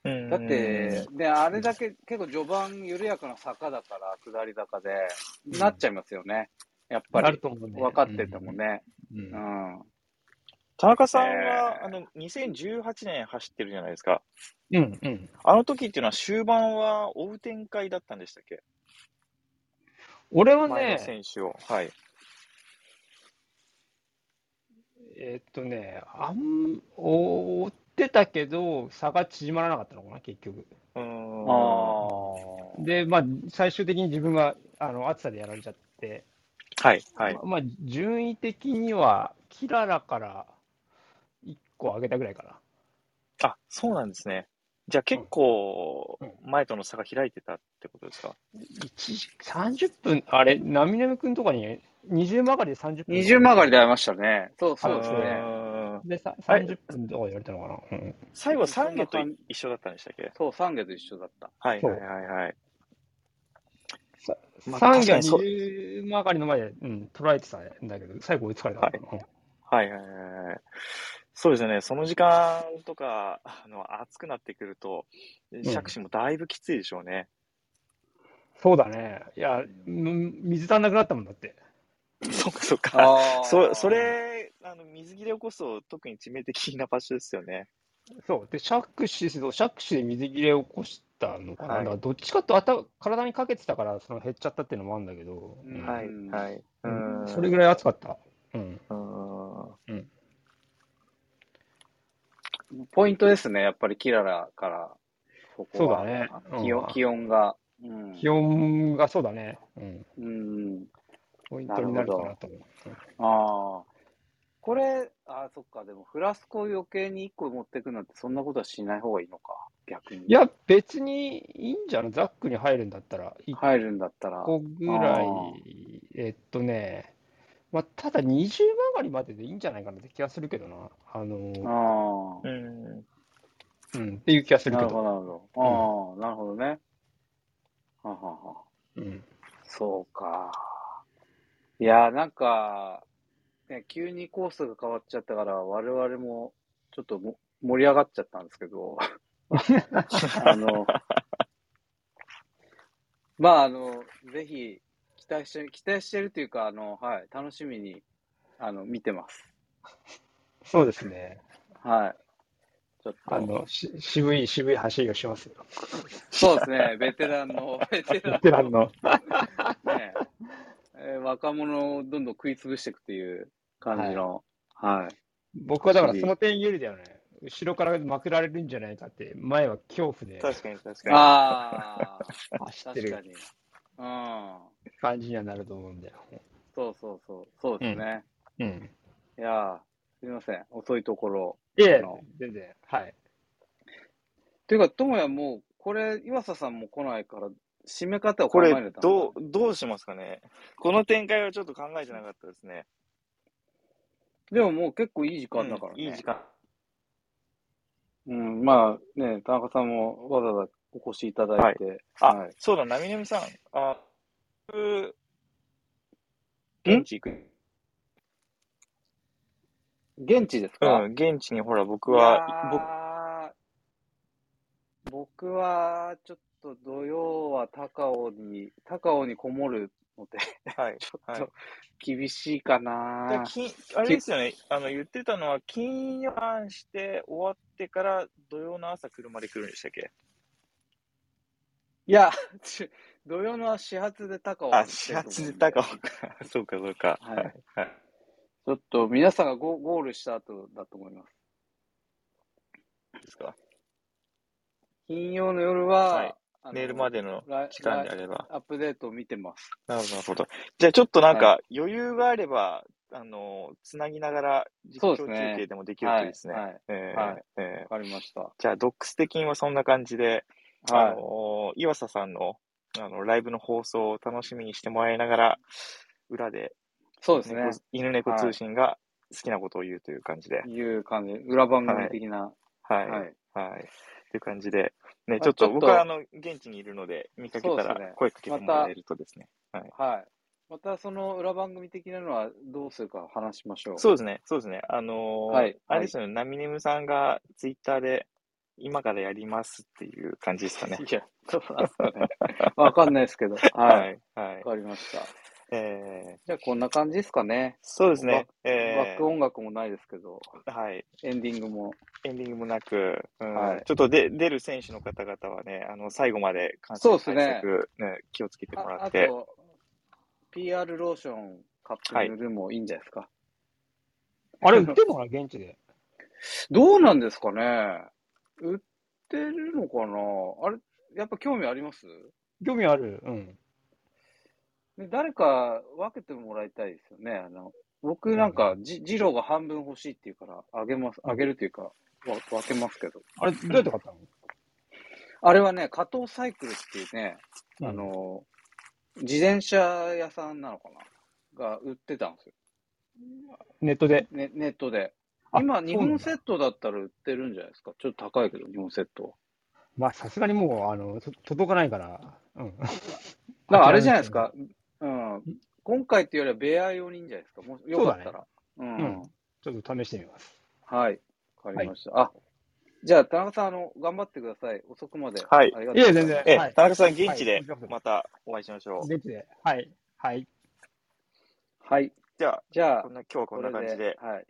うんだって、で、あれだけ結構序盤緩やかな坂だから、下り坂で、うんなっちゃいますよね。やっぱあるり。ね。分かっててもね。うん。ううんん。田中さんは、えーあの、2018年走ってるじゃないですか。うん。うん。あの時っていうのは終盤は追う展開だったんでしたっけ？俺は前のね、選手を。はい。えーっとね、あん、追ってたけど、差が縮まらなかったのかな、結局。うーん。ああ。で、まあ、最終的に自分が、あの、暑さでやられちゃって、はい、はい。ままあ、順位的には、キララから1個上げたぐらいかな。あ、そうなんですね。じゃあ結構う、前との差が開いてたってことですか？1時、30分、あれ、ナミネム君とかに20曲がりで30分。二重曲がりで会いましたね。そうそうですうね。で、さ30分とか言われたのかな？うん。最後、三下と一緒だったんでしたっけ？そう、三下と一緒だった。はい、はい、はい、はい。まあ3が確かにそう20曲がりの前で、うん、捉えてたんだけど、最後追いつかれたのかな？うんはい、はい、はいはい。そうですね。その時間とか、あの、暑くなってくると、着手もだいぶきついでしょうね。そうだね。いや、うん水足んなくなったもんだって。そっか、そっか。あそ、そ、れ、あの、水切れをこそ特に致命的な場所ですよね。そう。で、シャックシス、シャックシで水切れを起こしたのかな？はいだからどっちかと頭、体にかけてたから、その減っちゃったっていうのもあるんだけど、うんはい、うんはい。ううんん。それぐらい暑かった。うん。うん。ポイントですね、やっぱりキララから、ここは。そうだねうん気温、気温が。うん。気温がそうだね。うん。うん。ポイントになるかなと思う。ああ。これ、ああ、そっか、でもフラスコを余計に1個持ってくなんて、そんなことはしない方がいいのか、逆に。いや、別にいいんじゃない？ザックに入るんだったら、1入るんだったら。個ぐらあい、えっとね、まあ、ただ20曲がりまででいいんじゃないかなって気がするけどな。あの、ああ。うん。うん、っていう気がするけど。なるほど、なるほど。ああ、なるほどね。ははは。うん。そうか。いや、なんか、ね、急にコースが変わっちゃったから、我々もちょっとも盛り上がっちゃったんですけど、あの、まあ、あの、ぜひ、期待して、期待してるというか、あの、はい、楽しみに、あの、見てます。そうですね。はい。ちょっと、あの、し渋い、渋い走りをしますよ。そうですね、ベテランの、ベテランの。ねえー若者をどんどん食い潰していくっていう感じの、はい。僕はだからその点有利だよね。後ろからまくられるんじゃないかって、前は恐怖で確かに、確かに。ああ、走ってる確かに。うん。感じにはなると思うんだよ。そうそうそう。そうですね。うん。いやーすみません。遅いところ。いえ全然。はい。というか、ともやもう、これ、岩佐さんも来ないから、締め方をこれ考える、どう、どうしますかね。この展開はちょっと考えてなかったですね。でももう結構いい時間だからね。うんいい時間。うん、まあね、田中さんもわざわざお越しいただいて。あ、はいそうだ、なみねみさん。あ、僕現地行く。現地ですうか、ん、現地にほら、僕いは、僕は、ちょっと土曜は高尾に、高尾にこもるので、僕はい。ちょはいっと厳しいかなあ。金あれですよね、あの言ってたのは、金曜半して終わってから土曜の朝車で来るんでしたっけ？いや、ち土曜の始発で高尾あ、始発で高尾か。そうか、そうか。はいはい。ちょっと皆さんがゴゴールした後だと思います。ですか？金曜の夜は、はいあのメールまでの来時間で来あれば。アップデートを見てます。なるほど、なるほど。じゃあちょっとなんか余裕があれば、あの、つなぎながら実況中継でもできるといいですね。はいえーはかりました。じゃあ、ドックス的にはそんな感じで、あはい。の、岩佐さんの、あの、ライブの放送を楽しみにしてもらいながら、裏で、そうですね。猫犬猫通信が好きなことを言うという感じで、いう感じ。裏番組的な。はい。はい。はい。という感じで、ね、あちょっと僕はあの、現地にいるので、見かけたら声かけてもらえるとですね。はい。はい。またその裏番組的なのはどうするか話しましょう。そうですね、そうですね。あのーはいあれですよね、ナミネムさんがツイッターで、今からやりますっていう感じですかね。いや、そうなんですかね。わかんないですけど。はい。はい。はいわ。かりました。えー、じゃあこんな感じですかね。そうですね。バッえク音楽もないですけど、ー、はい。エンディングも。エンディングもなく、うんはいちょっとで出る選手の方々はね、あの最後まで感染対そうですね策、ね気をつけてもらああって、と、PR ローション買って塗るもいいんじゃないですか。あれ売ってんのかな、現地で？どうなんですかね売ってるのかなあれ、やっぱ興味あります？興味ある。うん。で誰か分けてもらいたいですよね。あの僕なんか、じ、ジローが半分欲しいって言うから、あげます、あげるっていうか、わ分けますけど。あれ、どうやって買ったの？あれはね、加藤サイクルっていうね、うんあの、自転車屋さんなのかな？が売ってたんですよ。ネットで？ね、ネットで。あ今、2そうなんだ本セットだったら売ってるんじゃないですか？ちょっと高いけど、2本セット。まあ、さすがにもう、あの、と届かないから。うん。だからあれじゃないですか。うん。今回っていうよりは、ベア用にいいんじゃないですか。もしよかったら。うん。うんちょっと試してみます。はい。わかりました。あ、じゃあ、田中さん、あの、頑張ってください。遅くまで。はいありがとうございます。いえ全然えはい田中さん、現地ではいまたお会いしましょう。現地で。はい。はい。はい。じゃあ、じゃあ今日はこんな感じで。はい。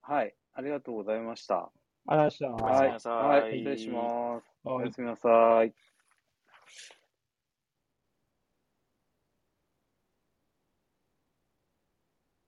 はい。ありがとうございました。ありがとうございました。おやすみなさいはい。失礼します。おはいやすみなさい。